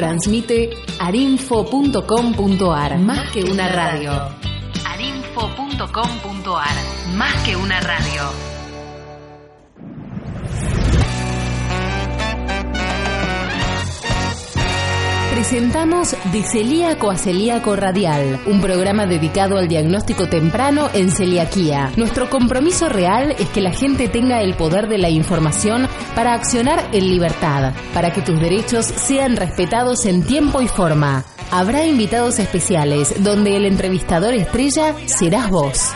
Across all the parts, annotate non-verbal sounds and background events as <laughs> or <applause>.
Transmite arinfo.com.ar Más que una radio. arinfo.com.ar Más que una radio. Presentamos De Celíaco a Celíaco Radial, un programa dedicado al diagnóstico temprano en celiaquía. Nuestro compromiso real es que la gente tenga el poder de la información para accionar en libertad, para que tus derechos sean respetados en tiempo y forma. Habrá invitados especiales donde el entrevistador estrella serás vos.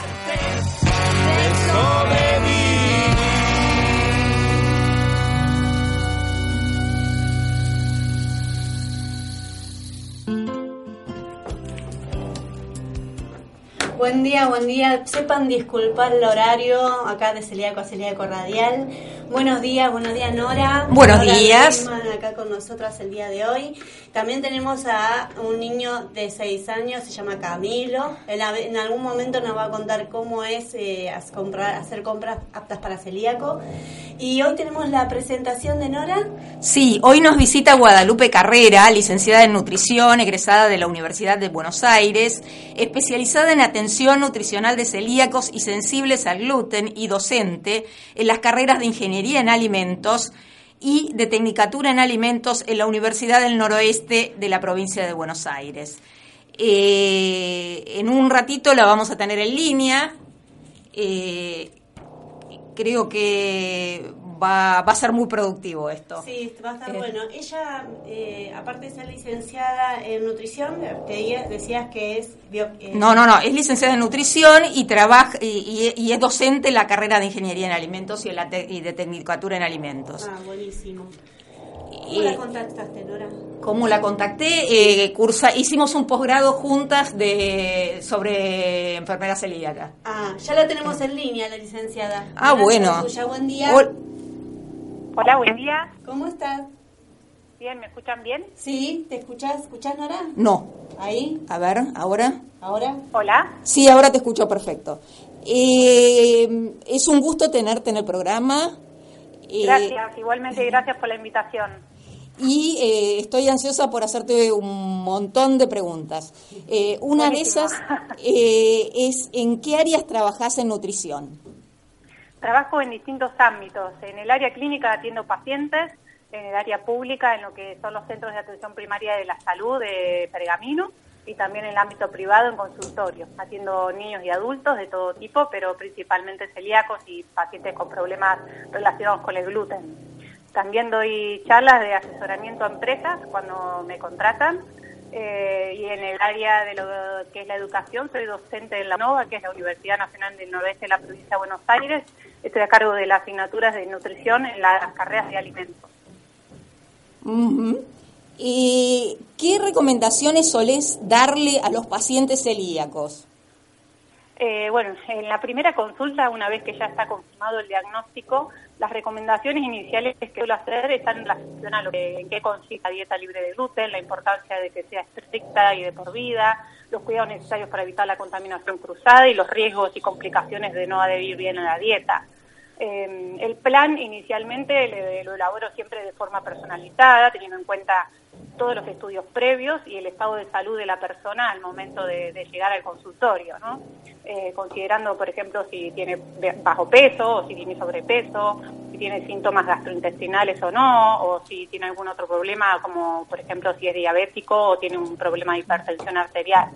Buen día, buen día. Sepan disculpar el horario acá de Celíaco a Celíaco Radial. Buenos días, buenos días Nora. Buenos Nora días. Acá con nosotras el día de hoy. También tenemos a un niño de 6 años, se llama Camilo. En, algún momento nos va a contar cómo es eh, comprar- hacer compras aptas para celíaco. Y hoy tenemos la presentación de Nora. Sí, hoy nos visita Guadalupe Carrera, licenciada en nutrición, egresada de la Universidad de Buenos Aires, especializada en atención nutricional de celíacos y sensibles al gluten y docente en las carreras de ingeniería en alimentos y de tecnicatura en alimentos en la Universidad del Noroeste de la provincia de Buenos Aires. Eh, en un ratito la vamos a tener en línea. Eh, creo que va, va a ser muy productivo esto. Sí, va a estar Eh. bueno. Ella, eh, aparte de ser licenciada en nutrición, te decías que es... bio- eh, No, no, no, es licenciada en nutrición y trabaja y, y- y es docente en la carrera de ingeniería en alimentos y, en la te- y de tecnicatura en alimentos. Ah, buenísimo. ¿Cómo la contactaste, Nora? ¿Cómo la contacté? Eh, cursa, hicimos un posgrado juntas de sobre enfermedad celíaca. Ah, ya la tenemos en línea, la licenciada. Ah, Buenas bueno. Suya. Buen día. Hola, buen día. ¿Cómo estás? Bien, ¿me escuchan bien? Sí, ¿te escuchás? ¿Escuchás, Nora? No, Ahí, a ver, ahora. ahora. Hola. Sí, ahora te escucho perfecto. Eh, es un gusto tenerte en el programa. Eh, Gracias, igualmente gracias por la invitación. y eh, estoy ansiosa por hacerte un montón de preguntas. Eh, una Buenísimo. de esas eh, es ¿en qué áreas trabajás en nutrición? Trabajo en distintos ámbitos. En el área clínica atiendo pacientes, en el área pública, en lo que son los centros de atención primaria de la salud de Pergamino, y también en el ámbito privado, en consultorio. Atiendo niños y adultos de todo tipo, pero principalmente celíacos y pacientes con problemas relacionados con el gluten. También doy charlas de asesoramiento a empresas cuando me contratan. eh, y en el área de lo que es la educación, soy docente en la NOVA, que es la Universidad Nacional del Noroeste de la provincia de Buenos Aires. Estoy a cargo de las asignaturas de nutrición en las carreras de alimentos. Eh, ¿Qué recomendaciones solés darle a los pacientes celíacos? Eh, bueno, en la primera consulta, una vez que ya está confirmado el diagnóstico, las recomendaciones iniciales que suelo hacer están en relación a lo que, en qué consiste la dieta libre de gluten, la importancia de que sea estricta y de por vida, los cuidados necesarios para evitar la contaminación cruzada y los riesgos y complicaciones de no adherir bien a la dieta. Eh, el plan inicialmente lo elaboro siempre de forma personalizada, teniendo en cuenta todos los estudios previos y el estado de salud de la persona al momento de, de llegar al consultorio, ¿no? Eh, considerando, por ejemplo, si tiene bajo peso o si tiene sobrepeso, si tiene síntomas gastrointestinales o no, o si tiene algún otro problema, como por ejemplo si es diabético o tiene un problema de hipertensión arterial.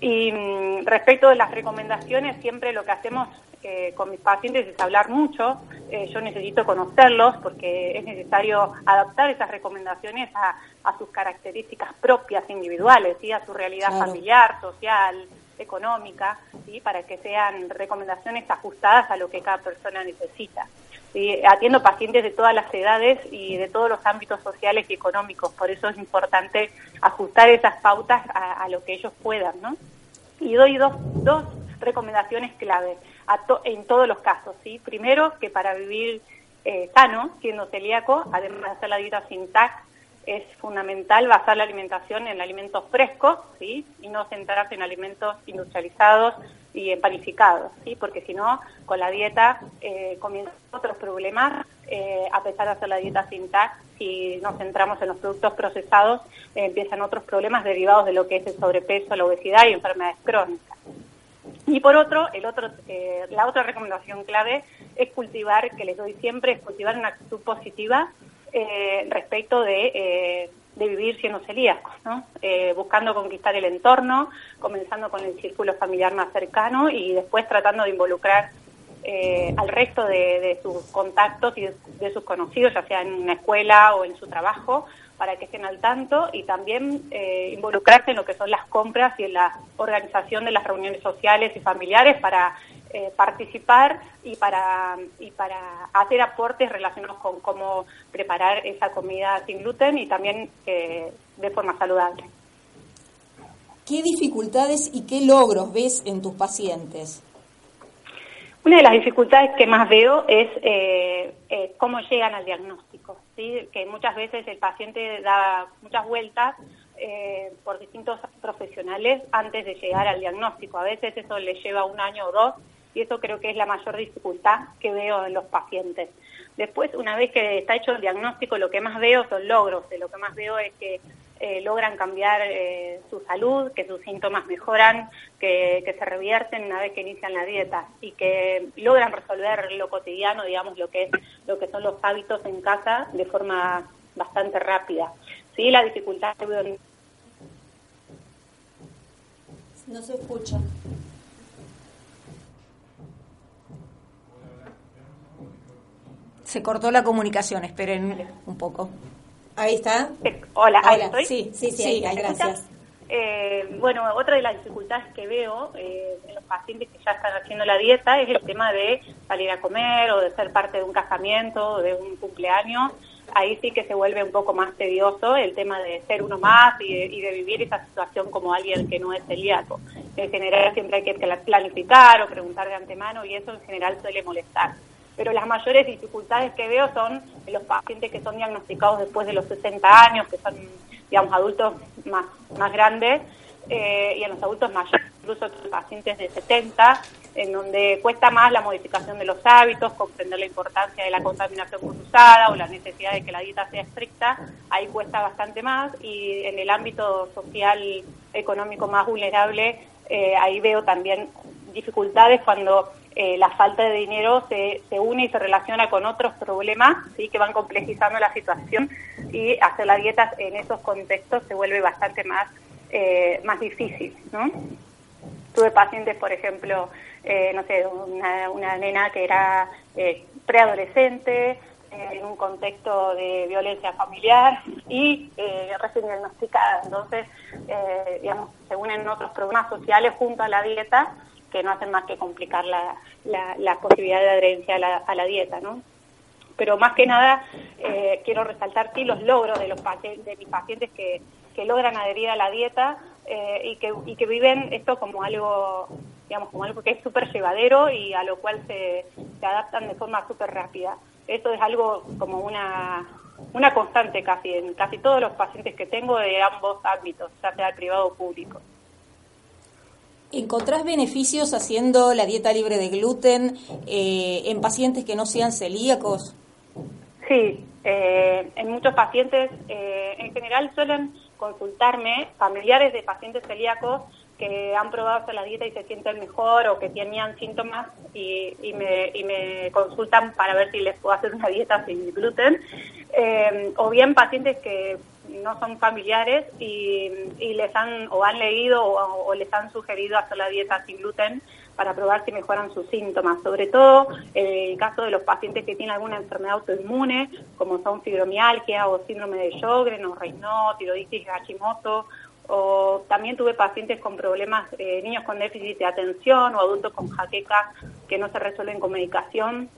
Y mm, respecto de las recomendaciones, siempre lo que hacemos eh, con mis pacientes es hablar mucho. Eh, yo necesito conocerlos porque es necesario adaptar esas recomendaciones a, a sus características propias individuales, ¿sí? a su realidad Claro. familiar, social, económica, ¿sí? para que sean recomendaciones ajustadas a lo que cada persona necesita. atiendo pacientes de todas las edades y de todos los ámbitos sociales y económicos, por eso es importante ajustar esas pautas a, lo que ellos puedan, ¿no? Y doy dos, dos recomendaciones clave en todos los casos, ¿sí? Primero, que para vivir eh, sano, siendo celíaco, además de hacer la dieta sin TAC, es fundamental basar la alimentación en alimentos frescos. Y no centrarse en alimentos industrializados y empanificados, ¿sí? Porque si no, con la dieta eh, comienzan otros problemas, eh, a pesar de hacer la dieta sin TAC, si nos centramos en los productos procesados, empiezan otros problemas derivados de lo que es el sobrepeso, la obesidad y enfermedades crónicas. Y por otro, el otro la otra recomendación clave es cultivar, que les doy siempre, es cultivar una actitud positiva eh, respecto de, eh, de, vivir siendo celíacos, ¿no? Eh, buscando conquistar el entorno, comenzando con el círculo familiar más cercano y después tratando de involucrar al resto de, sus contactos y de, sus conocidos, ya sea en una escuela o en su trabajo, para que estén al tanto y también involucrarse en lo que son las compras y en la organización de las reuniones sociales y familiares para eh, participar y para, y para hacer aportes relacionados con cómo preparar esa comida sin gluten y también eh, de forma saludable. ¿Qué dificultades y qué logros ves en tus pacientes? Una de las dificultades que más veo es eh, cómo llegan al diagnóstico, que muchas veces el paciente da muchas vueltas por distintos profesionales antes de llegar al diagnóstico. A veces eso le lleva un año o dos y eso creo que es la mayor dificultad que veo en los pacientes. Después, una vez que está hecho el diagnóstico, lo que más veo son logros, lo que más veo es que eh, logran cambiar eh, su salud, que sus síntomas mejoran, que, se revierten una vez que inician la dieta y que logran resolver lo cotidiano, digamos, lo que es lo que son los hábitos en casa de forma bastante rápida. Sí, la dificultad que no se escucha. Se cortó la comunicación, esperen un poco. Ahí está. Hola, ahí estoy. Sí, sí, sí, gracias. Eh, bueno, otra de las dificultades que veo eh, en los pacientes que ya están haciendo la dieta es el tema de salir a comer o de ser parte de un casamiento o de un cumpleaños. Ahí sí que se vuelve un poco más tedioso el tema de ser uno más y de, y de vivir esa situación como alguien que no es celíaco. En general siempre hay que planificar o preguntar de antemano y eso en general suele molestar pero las mayores dificultades que veo son en los pacientes que son diagnosticados después de los 60 años, que son, digamos, adultos más, más grandes, eh, y en los adultos mayores, incluso pacientes de 70, en donde cuesta más la modificación de los hábitos, comprender la importancia de la contaminación cruzada o la necesidad de que la dieta sea estricta, ahí cuesta bastante más, y en el ámbito social, económico más vulnerable, eh, ahí veo también dificultades cuando eh, la falta de dinero se, se, une y se relaciona con otros problemas ¿sí? que van complejizando la situación y hacer la dieta en esos contextos se vuelve bastante más, eh, más difícil. ¿no? Tuve pacientes, por ejemplo, eh, no sé, una, una, nena que era preadolescente, en un contexto de violencia familiar y recién diagnosticada. Entonces, digamos, se unen otros problemas sociales junto a la dieta que no hacen más que complicar la, la, posibilidad de adherencia a la, a la, dieta, ¿no? Pero más que nada eh, quiero resaltar sí los logros de los de mis pacientes que, que logran adherir a la dieta eh, y, que, y que viven esto como algo, digamos, como algo que es súper llevadero y a lo cual se, se adaptan de forma súper rápida. Esto es algo como una, una constante casi en casi todos los pacientes que tengo de ambos ámbitos, ya sea privado o público. ¿Encontrás beneficios haciendo la dieta libre de gluten eh, en pacientes que no sean celíacos? Sí, eh, en muchos pacientes, eh, en general suelen consultarme familiares de pacientes celíacos que han probado hacer la dieta y se sienten mejor o que tenían síntomas y, me, y me, consultan para ver si les puedo hacer una dieta sin gluten. o bien pacientes que no son familiares y, les han o han leído o, les han sugerido hacer la dieta sin gluten para probar si mejoran sus síntomas, sobre todo en el caso de los pacientes que tienen alguna enfermedad autoinmune, como son fibromialgia o síndrome de Sjögren o Raynaud, tiroiditis Hashimoto, o también tuve pacientes con problemas, eh, niños con déficit de atención o adultos con jaqueca que no se resuelven con medicación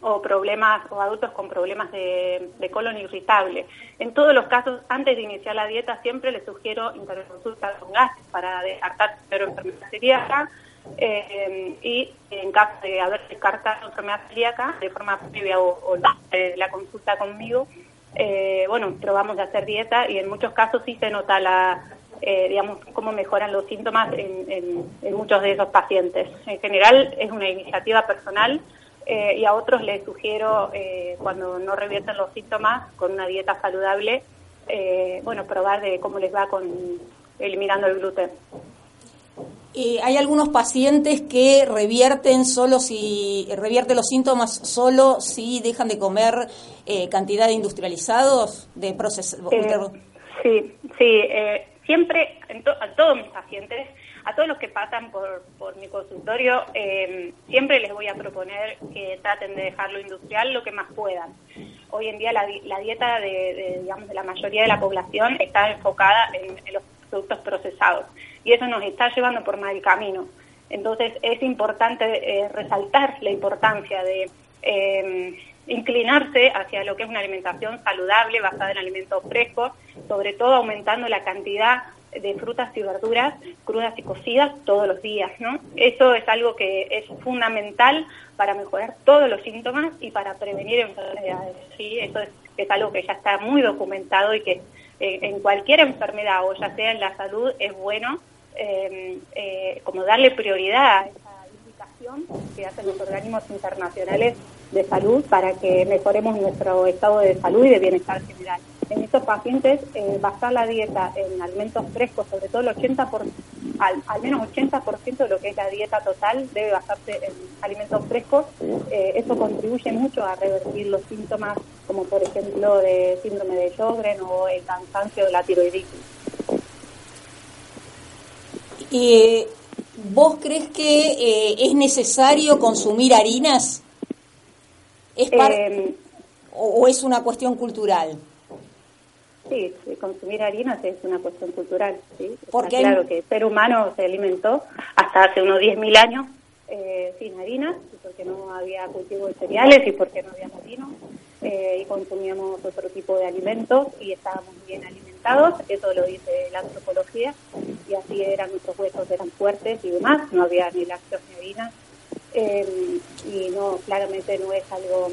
o problemas o adultos con problemas de, colon irritable. En todos los casos, antes de iniciar la dieta, siempre les sugiero interconsulta con gas para descartar enfermedad celíaca eh, y en caso de haber descartado enfermedad celíaca de forma previa o, la consulta conmigo, eh, bueno, probamos de hacer dieta y en muchos casos sí se nota la, eh, digamos, cómo mejoran los síntomas en, en, muchos de esos pacientes. En general es una iniciativa personal eh, y a otros les sugiero, eh, cuando no revierten los síntomas, con una dieta saludable, bueno, probar de cómo les va con eliminando el gluten. hay algunos pacientes que revierten solo si revierten los síntomas solo si dejan de comer cantidad de industrializados de procesos. sí, sí siempre, a todos mis pacientes, a todos los que pasan por, por mi consultorio, em, siempre les voy a proponer que traten de dejar lo industrial lo que más puedan. Hoy en día la, dieta de, digamos, de la mayoría de la población está enfocada en, los productos procesados y eso nos está llevando por mal camino. Entonces es importante eh, resaltar la importancia de em, inclinarse hacia lo que es una alimentación saludable basada en alimentos frescos, sobre todo aumentando la cantidad de frutas y verduras crudas y cocidas todos los días, ¿no? Eso es algo que es fundamental para mejorar todos los síntomas y para prevenir enfermedades, ¿sí? Eso es, algo que ya está muy documentado y que eh, en cualquier enfermedad o ya sea en la salud es bueno eh, eh, como darle prioridad a esa indicación que hacen los organismos internacionales de salud para que mejoremos nuestro estado de salud y de bienestar general. En estos pacientes, eh, basar la dieta en alimentos frescos, sobre todo el 80%, por, al, al menos 80% de lo que es la dieta total debe basarse en alimentos frescos. Eh, eso contribuye mucho a revertir los síntomas como por ejemplo de síndrome de Sjögren o el cansancio de la tiroiditis. ¿Y vos crees que eh, es necesario consumir harinas? ¿Es eh, o, es una cuestión cultural? Sí, consumir harinas es una cuestión cultural. ¿sí? Porque claro que el ser humano se alimentó hasta hace unos 10.000 años eh, sin harinas, porque no había cultivo de cereales y porque no había molino, eh, y consumíamos otro tipo de alimentos y estábamos bien alimentados, eso lo dice la antropología, y así eran nuestros huesos, eran fuertes y demás, no había ni lácteos ni harinas, eh, y no, claramente no es algo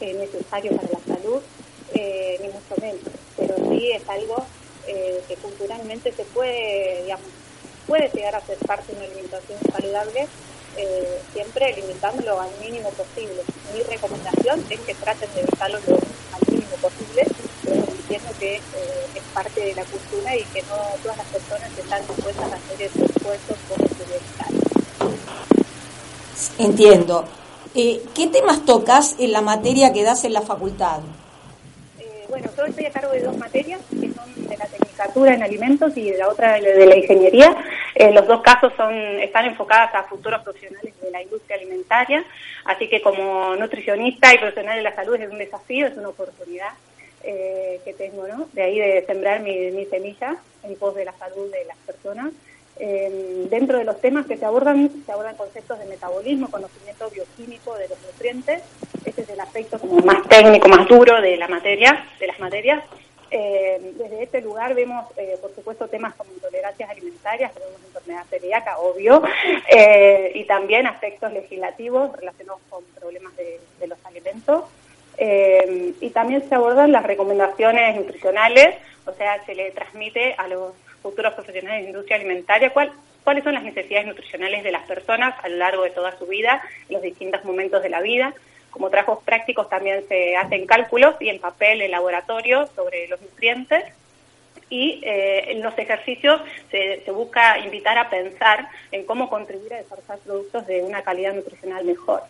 eh, necesario para la salud, eh, ni mucho menos, pero sí es algo eh, que culturalmente se puede, digamos, puede llegar a ser parte de una alimentación saludable, siempre limitándolo al mínimo posible. Mi recomendación es que traten de evitarlo al mínimo posible, pero entiendo que es parte de la cultura y que no todas las personas están dispuestas a hacer esos esfuerzos por su bienestar. Entiendo. Eh, ¿Qué temas tocas en la materia que das en la facultad? Eh, bueno, yo estoy a cargo de dos materias, que son de la Tecnicatura en Alimentos y de la otra de la Ingeniería. Eh, los dos casos son están enfocadas a futuros profesionales de la industria alimentaria, así que como nutricionista y profesional de la salud es un desafío, es una oportunidad que tengo, ¿no? De ahí de sembrar mi, mi semilla en pos de la salud de las personas. Eh, dentro de los temas que se abordan, se abordan conceptos de metabolismo, conocimiento bioquímico de los nutrientes. Este es el aspecto como más técnico, más duro de la materia, de las materias. Eh, desde este lugar vemos, eh, por supuesto, temas como intolerancias alimentarias, tenemos enfermedad celíaca, obvio, eh, y también aspectos legislativos relacionados con problemas de, de los alimentos. y también se abordan las recomendaciones nutricionales, o sea, se le transmite a los futuros profesionales de industria alimentaria, cuál, cuáles son las necesidades nutricionales de las personas a lo largo de toda su vida, en los distintos momentos de la vida. Como trabajos prácticos también se hacen cálculos y en papel, en laboratorio, sobre los nutrientes. Y eh, en los ejercicios se, busca invitar a pensar en cómo contribuir a desarrollar productos de una calidad nutricional mejor.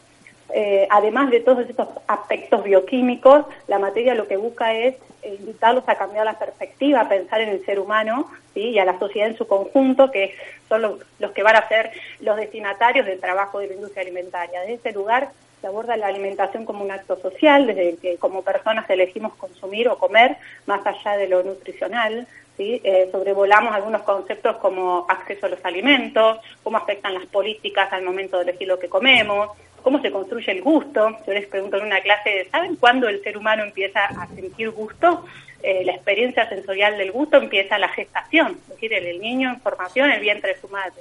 Eh, además de todos estos aspectos bioquímicos, la materia lo que busca es invitarlos a cambiar la perspectiva, a pensar en el ser humano ¿sí? y a la sociedad en su conjunto, que son los, que van a ser los destinatarios del trabajo de la industria alimentaria. Desde ese lugar se aborda la alimentación como un acto social, desde que como personas elegimos consumir o comer, más allá de lo nutricional. ¿sí? Eh, sobrevolamos algunos conceptos como acceso a los alimentos, cómo afectan las políticas al momento de elegir lo que comemos, cómo se construye el gusto. Yo les pregunto en una clase, ¿saben cuándo el ser humano empieza a sentir gusto? Eh, la experiencia sensorial del gusto empieza la gestación, es decir, el, niño en formación, el vientre de su madre.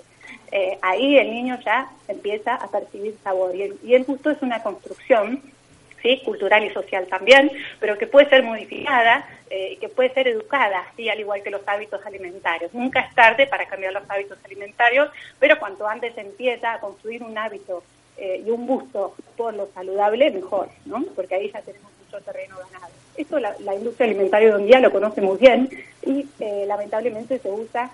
Eh, ahí el niño ya empieza a percibir sabor y el, gusto es una construcción ¿sí? cultural y social también, pero que puede ser modificada eh, que puede ser educada, ¿sí? al igual que los hábitos alimentarios. Nunca es tarde para cambiar los hábitos alimentarios, pero cuanto antes empieza a construir un hábito eh, y un gusto por lo saludable, mejor, ¿no? porque ahí ya tenemos mucho terreno ganado. Esto la, industria alimentaria de un día lo conoce muy bien y eh, lamentablemente se usa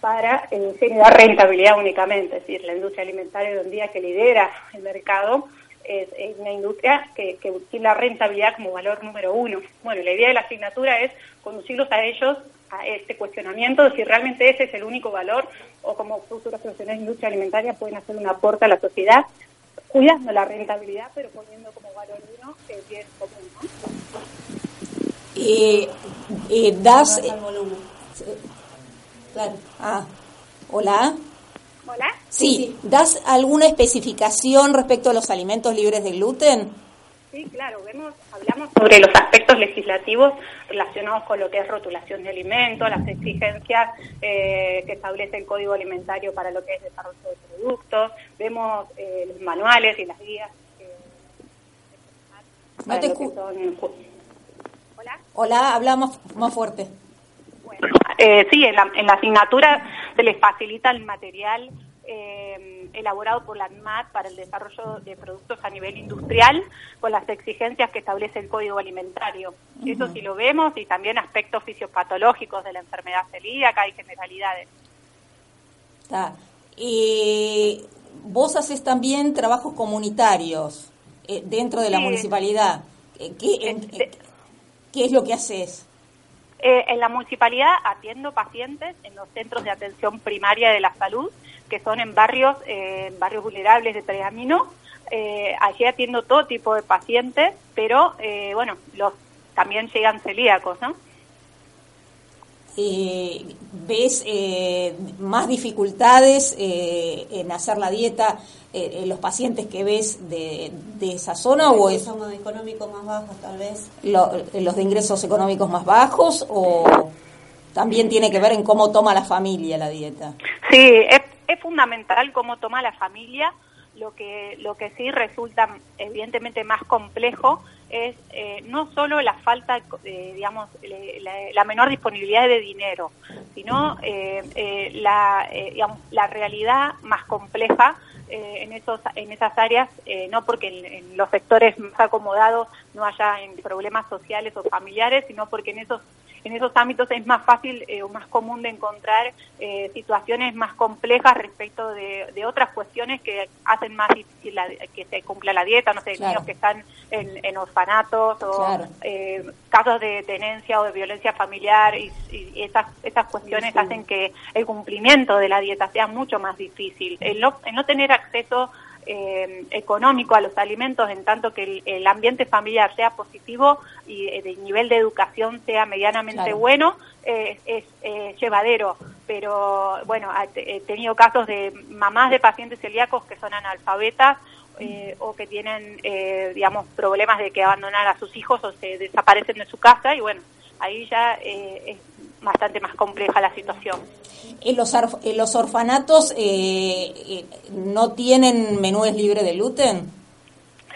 para generar rentabilidad únicamente, es decir, la industria alimentaria de un día que lidera el mercado es, una industria que, que tiene la rentabilidad como valor número uno. Bueno, la idea de la asignatura es conducirlos a ellos a este cuestionamiento de si realmente ese es el único valor o como futuros profesionales de industria alimentaria pueden hacer un aporte a la sociedad cuidando la rentabilidad pero poniendo como valor uno el bien común. Y, y das... Claro. Ah, hola. Hola. Sí, ¿das alguna especificación respecto a los alimentos libres de gluten? Sí, claro, vemos, hablamos sobre los aspectos legislativos relacionados con lo que es rotulación de alimentos, las exigencias eh, que establece el Código Alimentario para lo que es desarrollo de productos, vemos eh, los manuales y las guías. no te escucho. Hola. Hola, habla más, fuerte. Bueno, eh, sí, en la, en la asignatura se les facilita el material eh, elaborado por la ANMAT para el desarrollo de productos a nivel industrial con las exigencias que establece el Código Alimentario. Eso sí lo vemos y también aspectos fisiopatológicos de la enfermedad celíaca y generalidades. Y vos haces también trabajos comunitarios eh, dentro de la municipalidad. Eh, ¿Qué, ¿Qué es lo que haces? Eh, en la municipalidad atiendo pacientes en los centros de atención primaria de la salud, que son en barrios, eh, barrios vulnerables de Pergamino. Eh, allí atiendo todo tipo de pacientes, pero eh, bueno, los también llegan celíacos, ¿no? ¿Ves más dificultades en hacer la dieta eh, los pacientes que ves de, de esa zona o es económicos más bajos tal vez los de ingresos económicos más bajos o también tiene que ver en cómo toma la familia la dieta sí es, es fundamental cómo toma la familia. Lo que lo que sí resulta evidentemente más complejo es eh, no solo la falta, eh, digamos, la, menor disponibilidad de dinero, sino eh, la, digamos, la realidad más compleja eh, en, esos, en esas áreas, eh, no porque en, los sectores más acomodados no haya problemas sociales o familiares, sino porque en esos en esos ámbitos es más fácil eh, o más común de encontrar situaciones más complejas respecto de, otras cuestiones que hacen más difícil que se cumpla la dieta, no sé, niños que están en, orfanatos o casos de tenencia o de violencia familiar y, esas, esas cuestiones hacen que el cumplimiento de la dieta sea mucho más difícil. El no, el no tener acceso eh, económico a los alimentos en tanto que el, ambiente familiar sea positivo y el eh, nivel de educación sea medianamente bueno, eh, es llevadero. Pero bueno, he tenido casos de mamás de pacientes celíacos que son analfabetas o que tienen, digamos, problemas de que abandonar a sus hijos o se desaparecen de su casa y bueno, ahí ya es bastante más compleja la situación. ¿En los, los orfanatos eh, eh, no tienen menúes libres de gluten?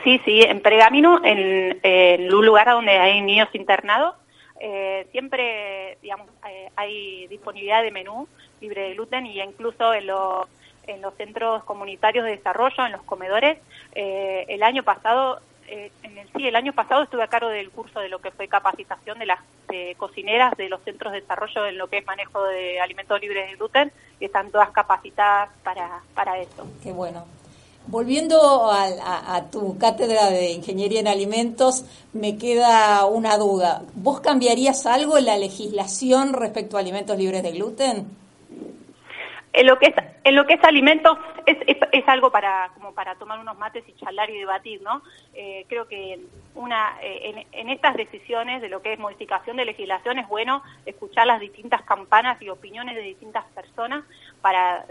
Sí, sí, en Pergamino, en, un lugar donde hay niños internados, eh, siempre digamos, hay disponibilidad de menú libre de gluten y incluso en los, en los centros comunitarios de desarrollo, en los comedores, el año pasado eh, en el, sí, el año pasado estuve a cargo del curso de lo que fue capacitación de las cocineras de los centros de desarrollo en lo que es manejo de alimentos libres de gluten y están todas capacitadas para, para eso. Qué bueno. Volviendo a, tu cátedra de Ingeniería en Alimentos, me queda una duda. ¿Vos cambiarías algo en la legislación respecto a alimentos libres de gluten? En lo que es en lo que es alimentos es, es, algo para como para tomar unos mates y charlar y debatir no eh, creo que una eh, en, estas decisiones de lo que es modificación de legislación es bueno escuchar las distintas campanas y opiniones de distintas personas para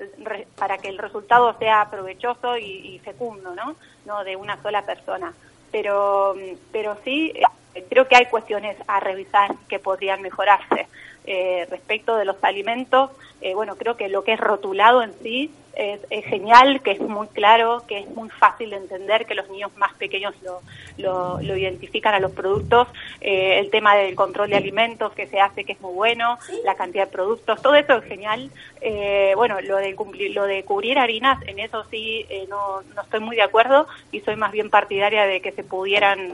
para que el resultado sea provechoso y, y fecundo no no de una sola persona. Pero pero sí eh, creo que hay cuestiones a revisar que podrían mejorarse eh, respecto de los alimentos, eh, bueno, creo que lo que es rotulado en sí es, genial, que es muy claro, que es muy fácil de entender, que los niños más pequeños lo, lo, identifican a los productos, eh, el tema del control de alimentos que se hace, que es muy bueno, la cantidad de productos, todo eso es genial. bueno, lo de, cumplir, lo de cubrir harinas, en eso sí no, no estoy muy de acuerdo y soy más bien partidaria de que se pudieran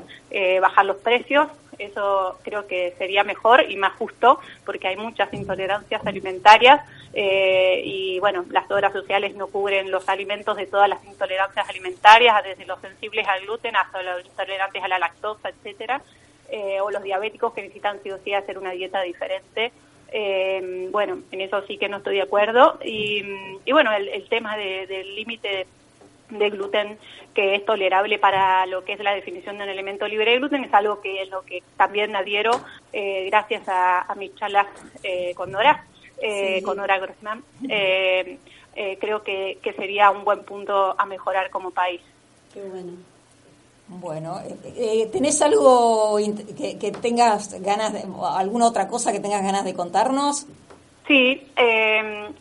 bajar los precios eso creo que sería mejor y más justo porque hay muchas intolerancias alimentarias eh, y bueno, las obras sociales no cubren los alimentos de todas las intolerancias alimentarias, desde los sensibles al gluten hasta los intolerantes a la lactosa, etcétera, eh, o los diabéticos que necesitan sí o sí hacer una dieta diferente. Eh, bueno, en eso sí que no estoy de acuerdo. Y, bueno, el, tema del límite de gluten que es tolerable para lo que es la definición de un elemento libre de gluten es algo que es lo que también adhiero eh, gracias a, a, mis charlas eh, con Nora, eh, con Nora Grossman. creo que, que, sería un buen punto a mejorar como país. Qué bueno. Bueno, ¿tenés algo que, que, tengas ganas de, alguna otra cosa que tengas ganas de contarnos? Sí,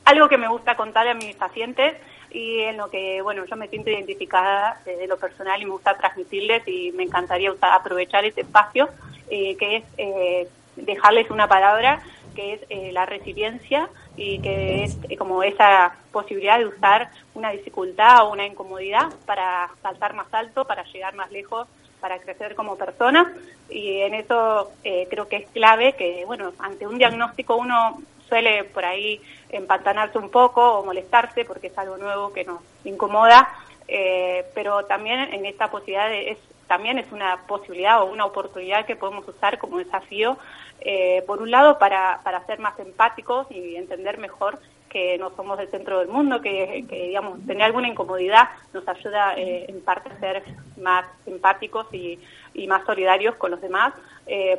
algo que me gusta contar a mis pacientes y en lo que, bueno, yo me siento identificada de lo personal y me gusta transmitirles y me encantaría aprovechar este espacio, eh, que es eh, dejarles una palabra que es eh, la resiliencia y que es como esa posibilidad de usar una dificultad o una incomodidad para saltar más alto, para llegar más lejos, para crecer como persona. Y en eso creo que es clave que, bueno, ante un diagnóstico uno suele por ahí empantanarse un poco o molestarse porque es algo nuevo que nos incomoda, eh, pero también en esta posibilidad es también es una posibilidad o una oportunidad que podemos usar como desafío, eh, por un lado para, para ser más empáticos y entender mejor que no somos el centro del mundo, que, digamos, tener alguna incomodidad nos ayuda eh, en parte a ser más empáticos y, y más solidarios con los demás,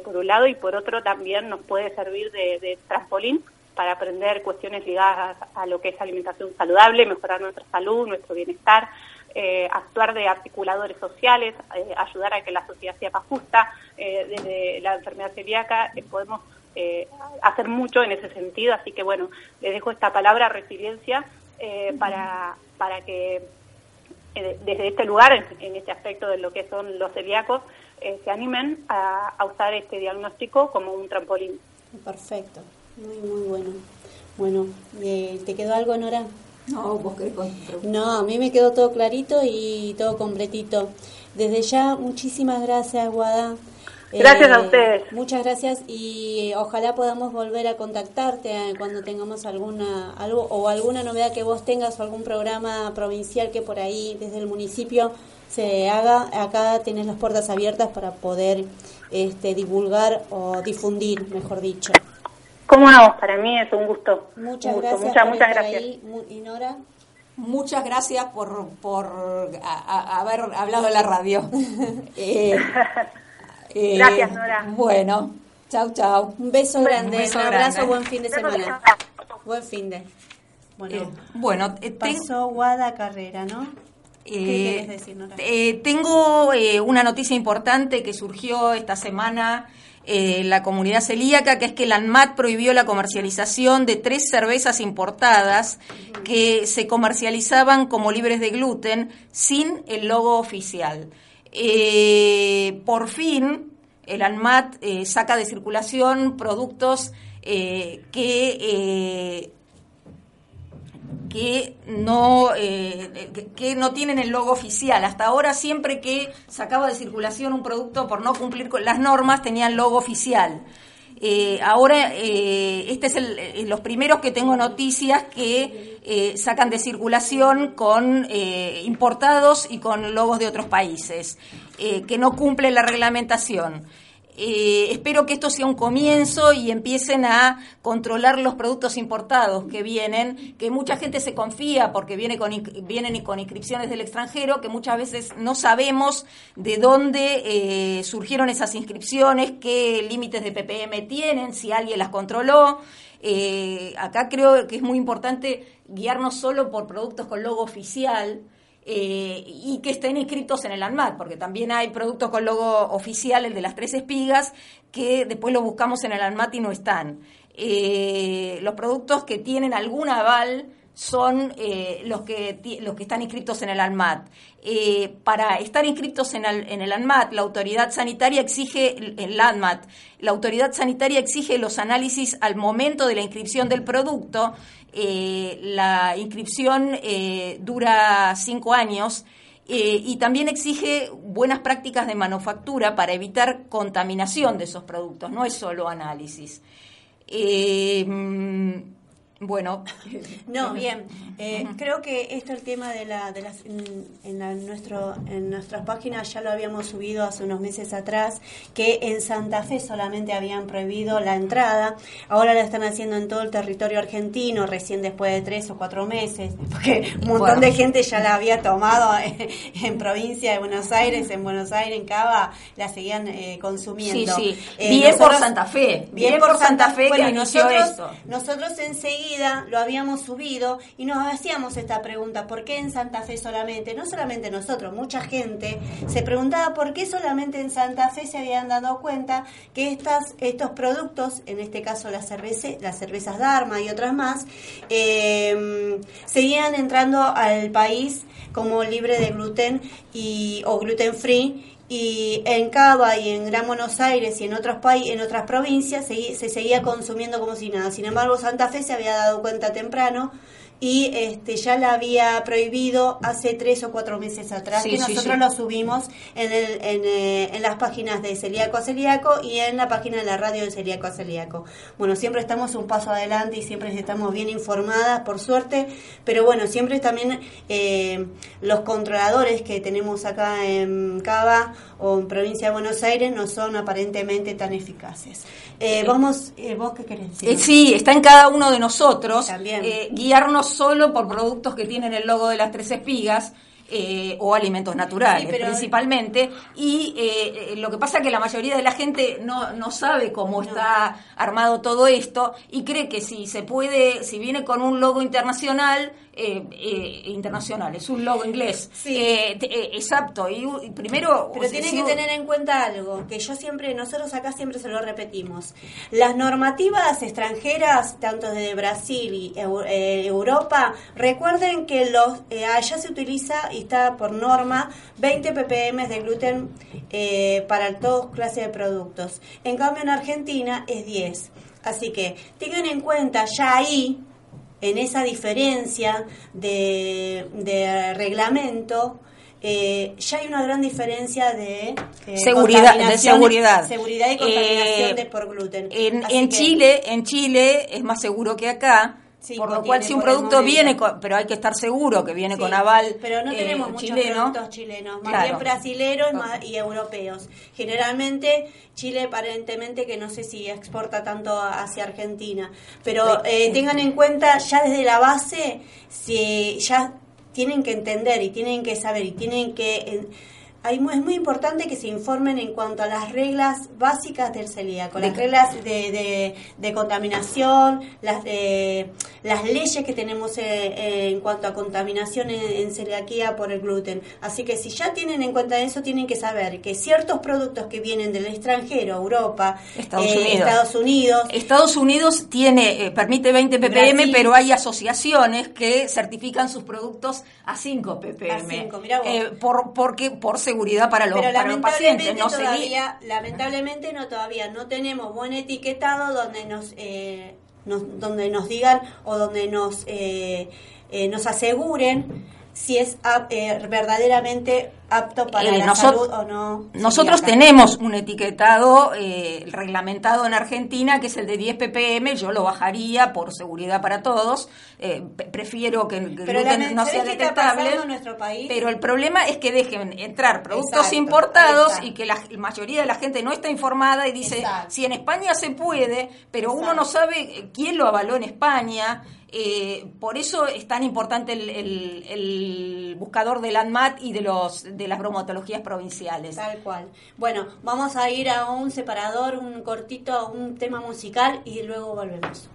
por un lado, y por otro también nos puede servir de, de trampolín para aprender cuestiones ligadas a, lo que es alimentación saludable, mejorar nuestra salud, nuestro bienestar, eh, actuar de articuladores sociales, eh, ayudar a que la sociedad sea más justa. Eh, desde la enfermedad celíaca podemos hacer mucho en ese sentido, así que bueno, les dejo esta palabra resiliencia para, para que desde este lugar, en, este aspecto de lo que son los celíacos, se animen a, a usar este diagnóstico como un trampolín. Perfecto. Muy, muy bueno. Bueno, eh, ¿te quedó algo, Nora? No, vos querés No, a mí me quedó todo clarito y todo completito. Desde ya, muchísimas gracias, Guada. Gracias a eh, ustedes. Muchas gracias y ojalá podamos volver a contactarte eh, cuando tengamos alguna algo o alguna novedad que vos tengas o algún programa provincial que por ahí desde el municipio se haga. Acá tenés las puertas abiertas para poder este, divulgar o difundir, mejor dicho. ¿Cómo no? Para mí es un gusto. Muchas gracias. Muchas, muchas gracias. ¿Y Nora? Muchas gracias por, por haber hablado de la radio. <laughs> Eh, eh, gracias, Nora. Bueno, chau, chau. Un beso grande, un, abrazo, buen fin de semana. Buen fin de. Bueno, eh, bueno pasó Guada Carrera, ¿no? ¿Qué quieres decir, Nora? tengo una noticia importante que surgió esta semana eh, la comunidad celíaca, que es que la ANMAT prohibió la comercialización de tres cervezas importadas que se comercializaban como libres de gluten sin el logo oficial. Eh, por fin, el ANMAT eh, saca de circulación productos que que no, eh, que, no tienen el logo oficial. Hasta ahora siempre que sacaba de circulación un producto por no cumplir con las normas tenía el logo oficial. Eh, ahora, eh, este es el, los primeros que tengo noticias que sacan de circulación con importados y con logos de otros países, que no cumplen la reglamentación. Eh, espero que esto sea un comienzo y empiecen a controlar los productos importados que vienen, que mucha gente se confía porque viene con, vienen con inscripciones del extranjero, que muchas veces no sabemos de dónde eh, surgieron esas inscripciones, qué límites de ppm tienen, si alguien las controló. Eh, acá creo que es muy importante guiarnos solo por productos con logo oficial eh, y que estén inscritos en el ANMAT, porque también hay productos con logo oficial, el de las tres espigas, que después lo buscamos en el ANMAT y no están. Eh, los productos que tienen algún aval son eh, los, que, los que están inscritos en el ANMAT. para estar inscritos en el, en el, ANMAT, la autoridad sanitaria exige el ANMAT, la autoridad sanitaria exige los análisis al momento de la inscripción del producto eh, la inscripción eh, dura cinco años eh, y también exige buenas prácticas de manufactura para evitar contaminación de esos productos, no es solo análisis. Bueno. <laughs> No, bien. Eh, creo que esto el tema de, la, de las en, nuestro en nuestras páginas ya lo habíamos subido hace unos meses atrás que en Santa Fe solamente habían prohibido la entrada. Ahora la están haciendo en todo el territorio argentino recién después de tres o cuatro meses <laughs> porque un montón de gente ya la había tomado <laughs> en, provincia de Buenos Aires, en Buenos Aires, en Cava, la seguían eh, consumiendo. Sí, sí. Eh, bien por Santa Fe. Bien, por Santa Fe que inició nosotros, Nosotros enseguida lo habíamos subido y nos hacíamos esta pregunta, ¿por qué en Santa Fe solamente? No solamente nosotros, mucha gente se preguntaba por qué solamente en Santa Fe se habían dado cuenta que estas, estos productos, en este caso las, cerveza, las cervezas Dharma y otras más, eh, seguían entrando al país como libre de gluten y, o gluten free y en Cava y en Gran Buenos Aires y en otros países, en otras provincias se, se, seguía consumiendo como si nada. Sin embargo, Santa Fe se había dado cuenta temprano y este ya la había prohibido hace tres o cuatro meses atrás que nosotros lo subimos en, el, en, eh, en, las páginas de Celíaco a Celíaco y en la página de la radio de Celíaco a Celíaco. Bueno, siempre estamos un paso adelante y siempre estamos bien informadas, por suerte, pero bueno, siempre también eh, los controladores que tenemos acá en Cava o en provincia de Buenos Aires no son aparentemente tan eficaces. Eh, vamos, ¿vos qué querés decir? sí, está en cada uno de nosotros también. guiarnos solo por productos que tienen el logo de las tres espigas, eh, o alimentos naturales principalmente. Y eh, lo que pasa es que la mayoría de la gente no, no sabe cómo está armado todo esto y cree que si se puede, si viene con un logo internacional, eh, eh, internacional, es un logo inglés. Sí. Eh, eh, exacto, y, primero... Pero tiene que tener en cuenta algo, que yo siempre, nosotros acá siempre se lo repetimos. Las normativas extranjeras, tanto de Brasil y Europa, recuerden que los allá se utiliza y está por norma 20 ppm de gluten para todas clases de productos. En cambio en Argentina es 10. Así que tengan en cuenta ya ahí en esa diferencia de, reglamento, eh, ya hay una gran diferencia de eh, seguridad, de seguridad, seguridad y contaminación eh, de por gluten. En, en Chile, en Chile es más seguro que acá por lo cual, si un producto viene, con, pero hay que estar seguro que viene con aval Pero no tenemos eh, muchos productos chilenos, más bien brasileros y europeos. Generalmente, Chile aparentemente que no sé si exporta tanto hacia Argentina. Pero eh, tengan en cuenta, ya desde la base, si ya tienen que entender y tienen que saber y tienen que es muy importante que se informen en cuanto a las reglas básicas del celíaco, las reglas de, de, contaminación, las de, las leyes que tenemos eh, en cuanto a contaminación en, celiaquía por el gluten. Así que si ya tienen en cuenta eso, tienen que saber que ciertos productos que vienen del extranjero, Europa, Estados, eh, Unidos, Estados Unidos, tiene eh, permite 20 ppm, pero hay asociaciones que certifican sus productos a 5 ppm. A 5, mira por porque por seguridad para los, para los pacientes. No todavía, lamentablemente no todavía no tenemos buen etiquetado donde nos, eh, donde nos digan o donde nos eh, eh, nos aseguren si es ah, verdaderamente apto para Eh, la salud o no. Nosotros tenemos un etiquetado eh, reglamentado en Argentina que es el de 10 ppm, yo lo bajaría por seguridad para todos, eh, prefiero que el Pero gluten la- no ¿sabés sea detectable, pasando en nuestro país? pero el problema es que dejen entrar productos Exacto, importados y que la, mayoría de la gente no está informada y dice, Exacto. si en España se puede, pero uno no sabe eh, quién lo avaló en España, eh, por eso es tan importante el, el- el buscador del ANMAT y de los de las bromatologías provinciales. Tal cual. Bueno, vamos a ir a un separador, un cortito, a un tema musical y luego volvemos.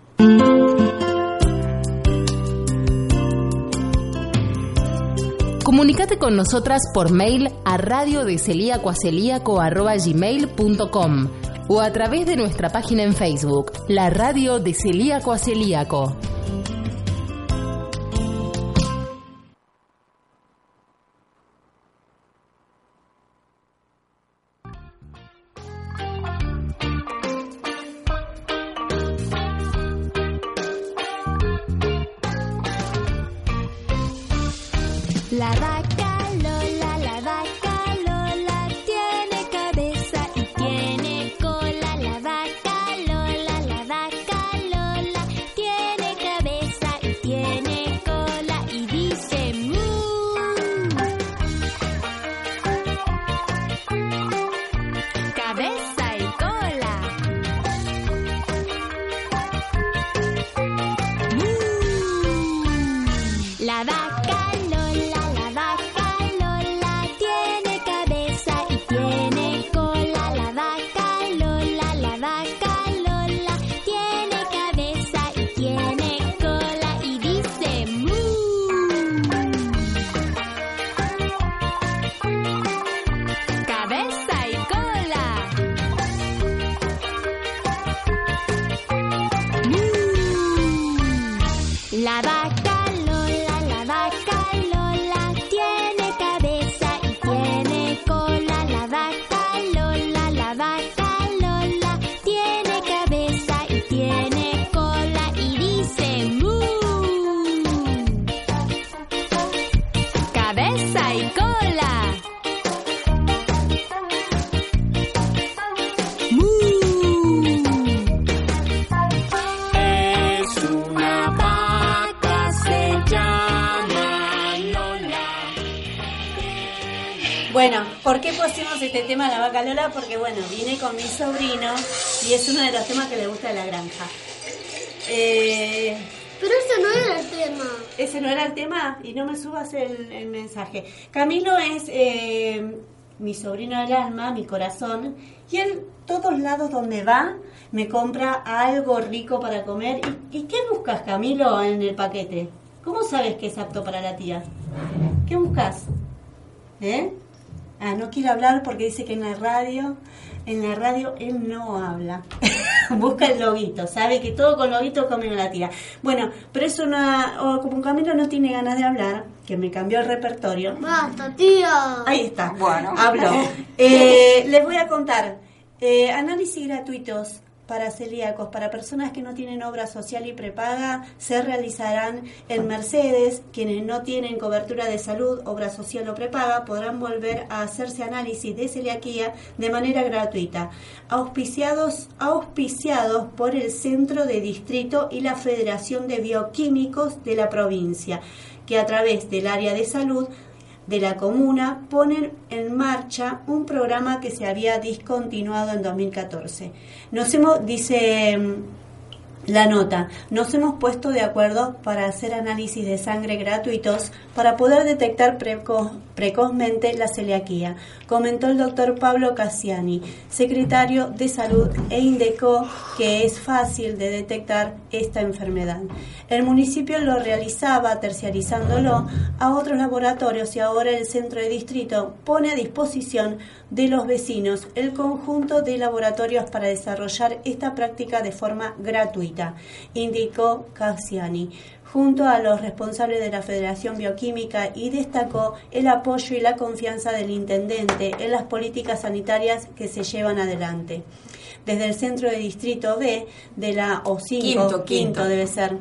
Comunicate con nosotras por mail a radiodeceliacoacelíaco.com o a través de nuestra página en Facebook, La Radio de Celíaco a Celíaco. Lola? Porque bueno, vine con mi sobrino y es uno de los temas que le gusta de la granja. Eh, Pero eso no era el tema. ese no era el tema y no me subas el, el mensaje. Camilo es eh, mi sobrino del alma, mi corazón, y él todos lados donde va me compra algo rico para comer. ¿Y, y qué buscas, Camilo, en el paquete? ¿Cómo sabes que es apto para la tía? ¿Qué buscas? ¿Eh? Ah, no quiere hablar porque dice que en la radio, en la radio él no habla. <laughs> Busca el loguito, sabe que todo con loguito come la tía. Bueno, pero es una, o como Camilo no tiene ganas de hablar, que me cambió el repertorio. Basta, tía. Ahí está. Bueno. Hablo. <laughs> Eh, les voy a contar. eh, análisis gratuitos para celíacos, para personas que no tienen obra social y prepaga, se realizarán en Mercedes. Quienes no tienen cobertura de salud, obra social o prepaga, podrán volver a hacerse análisis de celiaquía de manera gratuita. Auspiciados, auspiciados por el Centro de Distrito y la Federación de Bioquímicos de la provincia, que a través del área de salud de la comuna ponen en marcha un programa que se había discontinuado en 2014. Nos hemos, dice la nota, nos hemos puesto de acuerdo para hacer análisis de sangre gratuitos para poder detectar preco- precozmente la celiaquía, comentó el doctor Pablo Cassiani, secretario de Salud, e indicó que es fácil de detectar esta enfermedad. El municipio lo realizaba terciarizándolo a otros laboratorios y ahora el centro de distrito pone a disposición de los vecinos el conjunto de laboratorios para desarrollar esta práctica de forma gratuita, indicó Cassiani junto a los responsables de la Federación Bioquímica y destacó el apoyo y la confianza del intendente en las políticas sanitarias que se llevan adelante. desde el centro de distrito B de la o 5, Quinto, quinto. debe ser,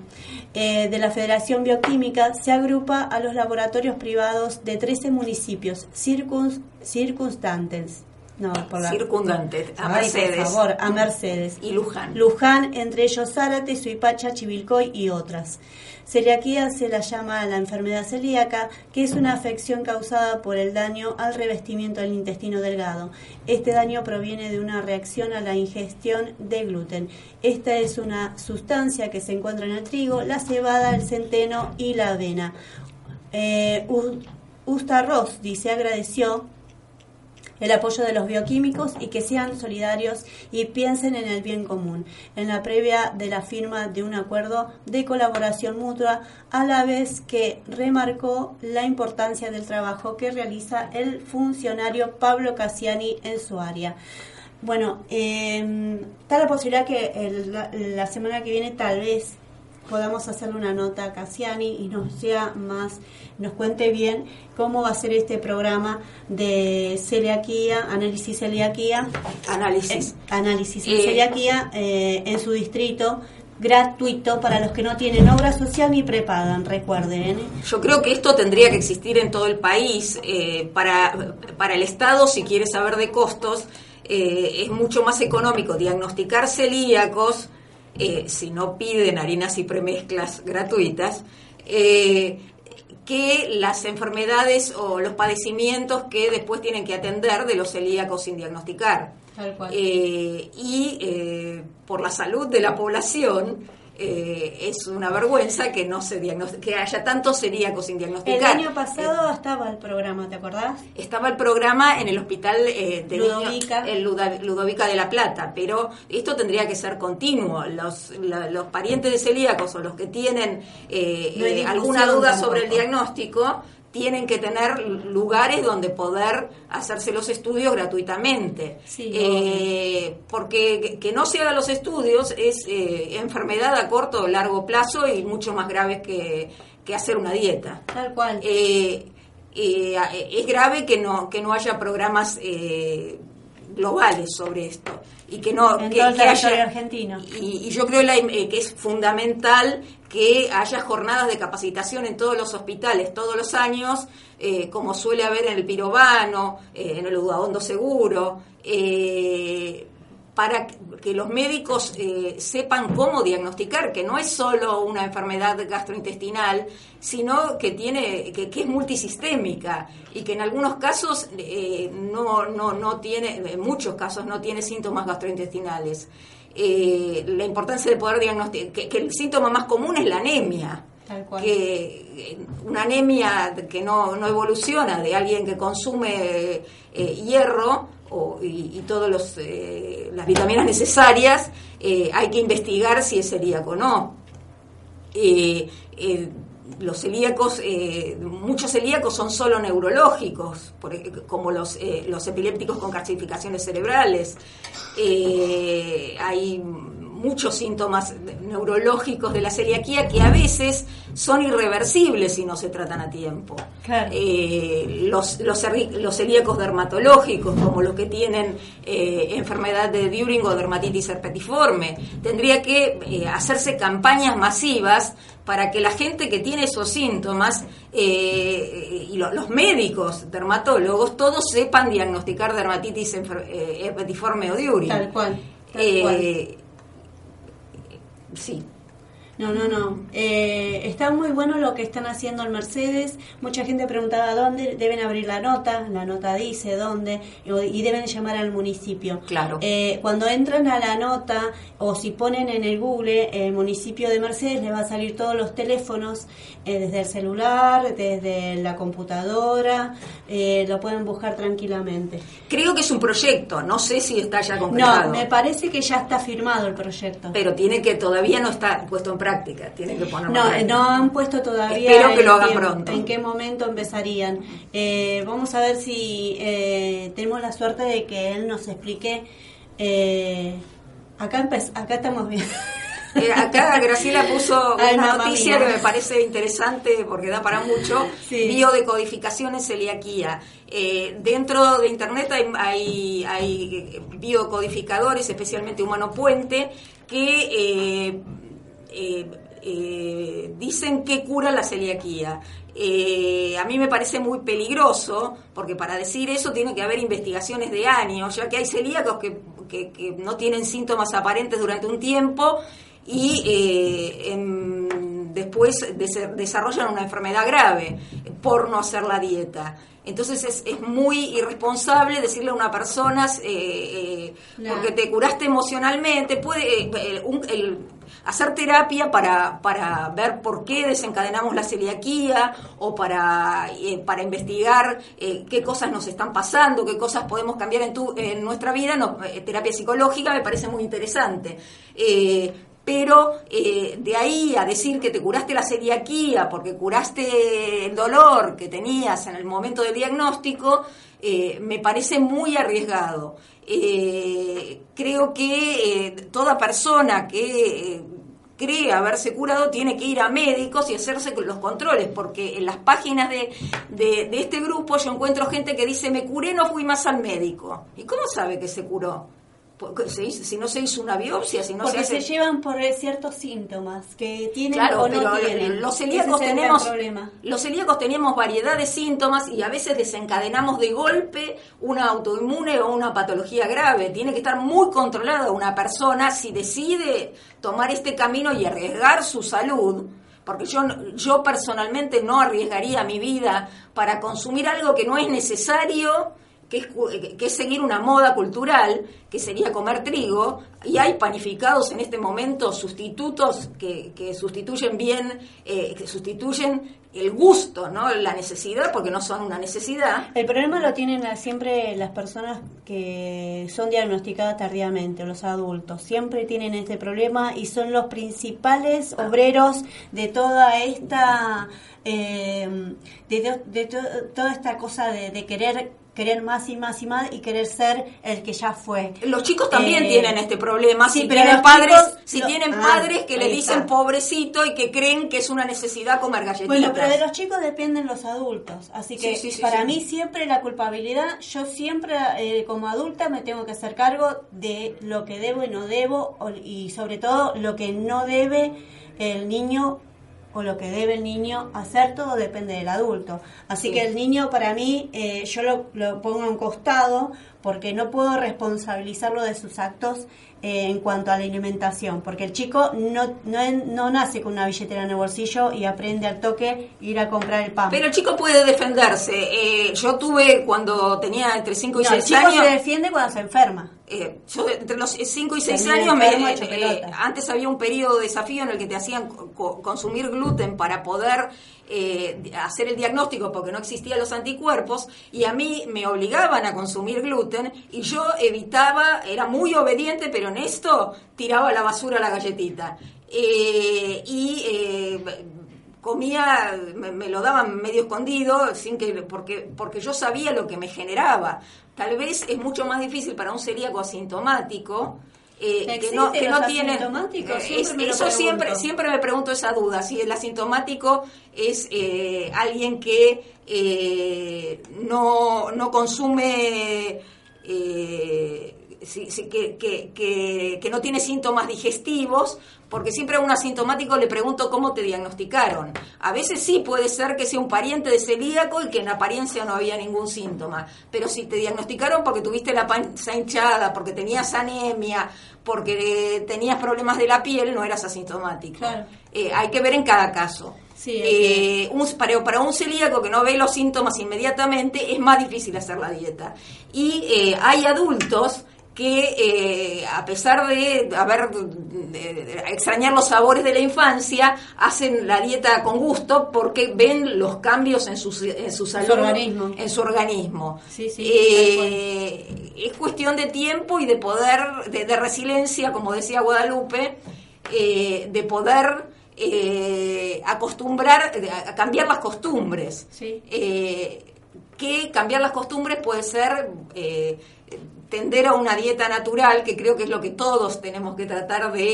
eh, de la Federación Bioquímica se agrupa a los laboratorios privados de 13 municipios circuns- circunstantes. No, por la- Circundantes, a Ay, Mercedes. Por favor, a Mercedes. Y Luján. Luján, entre ellos Zárate, Suipacha, Chivilcoy y otras. Celiaquía se la llama la enfermedad celíaca, que es una afección causada por el daño al revestimiento del intestino delgado. Este daño proviene de una reacción a la ingestión de gluten. Esta es una sustancia que se encuentra en el trigo, la cebada, el centeno y la avena. Eh, Usta Ross dice agradeció el apoyo de los bioquímicos y que sean solidarios y piensen en el bien común, en la previa de la firma de un acuerdo de colaboración mutua, a la vez que remarcó la importancia del trabajo que realiza el funcionario Pablo Cassiani en su área. Bueno, eh, está la posibilidad que la semana que viene tal vez podamos hacerle una nota a Cassiani y nos sea más, nos cuente bien cómo va a ser este programa de celiaquía, análisis celiaquía, Análisis. eh, análisis Eh, celiaquía eh, en su distrito gratuito para los que no tienen obra social ni prepagan, recuerden. ¿eh? Yo creo que esto tendría que existir en todo el país. eh, para, para el Estado, si quiere saber de costos, eh, es mucho más económico diagnosticar celíacos eh, si no piden harinas y premezclas gratuitas. eh, que las enfermedades o los padecimientos que después tienen que atender de los celíacos sin diagnosticar. Tal cual. Eh, y eh, por la salud de la población eh, es una vergüenza que no se que haya tantos celíacos sin El diagnosticar. año pasado estaba el programa, ¿te acordás? Estaba el programa en el hospital eh, de Ludovica. el Luda- Ludovica de la Plata, pero esto tendría que ser continuo. Los, la- los parientes de celíacos o los que tienen eh, No eh, alguna duda sobre el diagnóstico tienen que tener lugares donde poder hacerse los estudios gratuitamente. Sí, Eh, porque que- no se hagan los estudios es eh, enfermedad a corto o largo plazo y mucho más grave que, que hacer una dieta. Tal cual. Eh, es grave que no que no haya programas globales sobre esto y que no En que, todo el que territorio haya argentino. y, y yo creo la- eh, que es fundamental que haya jornadas de capacitación en todos los hospitales todos los años eh, como suele haber en el Pirobano eh, en el Udaondo Seguro eh, para que los médicos eh, sepan cómo diagnosticar, que no es solo una enfermedad gastrointestinal, sino que tiene, que, que es multisistémica y que en algunos casos eh, no, no, no tiene, en muchos casos no tiene síntomas gastrointestinales. Eh, la importancia de poder diagnosticar, que, que el síntoma más común es la anemia Tal cual. que una anemia que no, no evoluciona de alguien que consume hierro o, y, y todas las vitaminas necesarias, eh, hay que investigar si es celíaco o no. Eh, eh, los celíacos, eh, muchos celíacos son solo neurológicos, como los, eh, los epilépticos con calcificaciones cerebrales. Eh, hay muchos síntomas neurológicos de la celiaquía que a veces son irreversibles si no se tratan a tiempo. Claro. Eh, los, los, celíacos dermatológicos, como los que tienen eh, enfermedad de During o dermatitis herpetiforme, tendría que eh, hacerse campañas masivas para que la gente que tiene esos síntomas eh, y lo- los médicos dermatólogos todos sepan diagnosticar dermatitis herpetiforme o During. Tal cual. Tal Eh, cual. Sí. No, no, no. Eh, está muy bueno lo que están haciendo en Mercedes. Mucha gente preguntaba dónde deben abrir la nota. La nota dice dónde y deben llamar al municipio. Claro. Eh, cuando entran a la nota o si ponen en el Google el municipio de Mercedes, les va a salir todos los teléfonos eh, desde el celular, desde la computadora. eh, lo pueden buscar tranquilamente. Creo que es un proyecto, no sé si está ya concretado. No, me parece que ya está firmado el proyecto. pero tiene que todavía no está puesto en práctica, tiene que ponerlo No, práctica. no han puesto todavía. Espero que en lo hagan qué- pronto. En qué momento empezarían. Eh, vamos a ver si eh, tenemos la suerte de que él nos explique. eh, acá acá estamos bien. <laughs> Eh, acá Graciela puso Ay, una mamma noticia que me parece interesante porque da para mucho. Sí. Biodecodificación en celiaquía. Eh, dentro de Internet hay, hay, hay biocodificadores, especialmente Humano Puente, que eh, eh, eh, dicen que cura la celiaquía. Eh, a mí me parece muy peligroso, porque para decir eso tiene que haber investigaciones de años, ya que hay celíacos que, que- que no tienen síntomas aparentes durante un tiempo y después des- desarrollan una enfermedad grave por no hacer la dieta. Entonces es, es muy irresponsable decirle a una persona, eh, eh, No. porque te curaste emocionalmente, puede eh, el- un- el- hacer terapia para, para ver por qué desencadenamos la celiaquía o para, eh, para investigar eh, qué cosas nos están pasando, qué cosas podemos cambiar en, tu, en nuestra vida. Eh, terapia psicológica me parece muy interesante. Pero eh, de ahí a decir que te curaste la celiaquía porque curaste el dolor que tenías en el momento del diagnóstico, eh, me parece muy arriesgado. Eh, creo que toda persona que cree haberse curado tiene que ir a médicos y hacerse los controles, porque en las páginas de, de, de este grupo yo encuentro gente que dice, me curé, no fui más al médico. ¿Y cómo sabe que se curó? Se hizo- si no se hizo una biopsia, si no Porque se se, hace... llevan por eh, ciertos síntomas que tienen Claro, o no pero tienen. los celíacos tenemos los celíacos tenemos variedad de síntomas y a veces desencadenamos de golpe una autoinmune o una patología grave. Tiene que estar muy controlada una persona si decide tomar este camino y arriesgar su salud. Porque yo, yo personalmente no arriesgaría mi vida para consumir algo que no es necesario que es, que es seguir una moda cultural, que sería comer trigo, y hay panificados en este momento sustitutos que, que sustituyen bien, eh, que sustituyen el gusto, ¿no? La necesidad, porque no son una necesidad. El problema lo tienen siempre las personas que son diagnosticadas tardíamente, los adultos. Siempre tienen este problema y son los principales obreros de toda esta, eh, de, de to- toda esta cosa de, de querer querer más y más y más y querer ser el que ya fue. Los chicos también Eh, tienen este problema. sí, si pero tienen padres, chicos si lo- tienen ah, padres que le dicen está. pobrecito y que creen que es una necesidad comer galletitas. Bueno, pero de los chicos dependen los adultos, así que Sí, sí, sí, para mí siempre la culpabilidad, yo siempre eh, como adulta me tengo que hacer cargo de lo que debo y no debo y sobre todo lo que no debe el niño o lo que debe el niño hacer, todo depende del adulto. Así Sí. que el niño para mí eh, yo lo, lo pongo a un costado porque no puedo responsabilizarlo de sus actos eh, en cuanto a la alimentación, porque el chico no, no, no nace con una billetera en el bolsillo y aprende al toque ir a comprar el pan. Pero el chico puede defenderse. Eh, yo tuve cuando tenía entre 5 y No, el 6 chico años. se defiende cuando se enferma. Eh, yo entre los 5 y 6 Termina años, me- eh, antes había un periodo de desafío en el que te hacían co- consumir gluten para poder eh, hacer el diagnóstico porque no existían los anticuerpos y a mí me obligaban a consumir gluten y yo evitaba, era muy obediente, pero en esto tiraba a la basura la galletita. Eh, y eh, comía, me, me lo daban medio escondido, sin que, porque, porque yo sabía lo que me generaba. Tal vez es mucho más difícil para un celíaco asintomático. Eh, que no, que ¿Existen no tienen eh, Siempre eso siempre pregunto. siempre me pregunto esa duda si el asintomático es eh, alguien que eh, no, no consume eh, sí, sí, que, que, que, que no tiene síntomas digestivos, porque siempre a un asintomático le pregunto cómo te diagnosticaron. A veces sí puede ser que sea un pariente de celíaco y que en apariencia no había ningún síntoma, pero si te diagnosticaron porque tuviste la panza hinchada, porque tenías anemia, porque tenías problemas de la piel, no eras asintomático. Claro. Eh, hay que ver en cada caso. Sí, Eh, un, para, para un celíaco que no ve los síntomas inmediatamente es más difícil hacer la dieta. Y eh, hay adultos que eh, a pesar de haber de- extrañar los sabores de la infancia, hacen la dieta con gusto porque ven los cambios en su, en su salud, organismo. en su organismo. Sí, sí, Eh, es cuestión de tiempo y de poder, de, de resiliencia, como decía Guadalupe, eh, de poder eh, acostumbrar, a cambiar las costumbres. Sí. Que cambiar las costumbres puede ser eh, tender a una dieta natural, que creo que es lo que todos tenemos que tratar de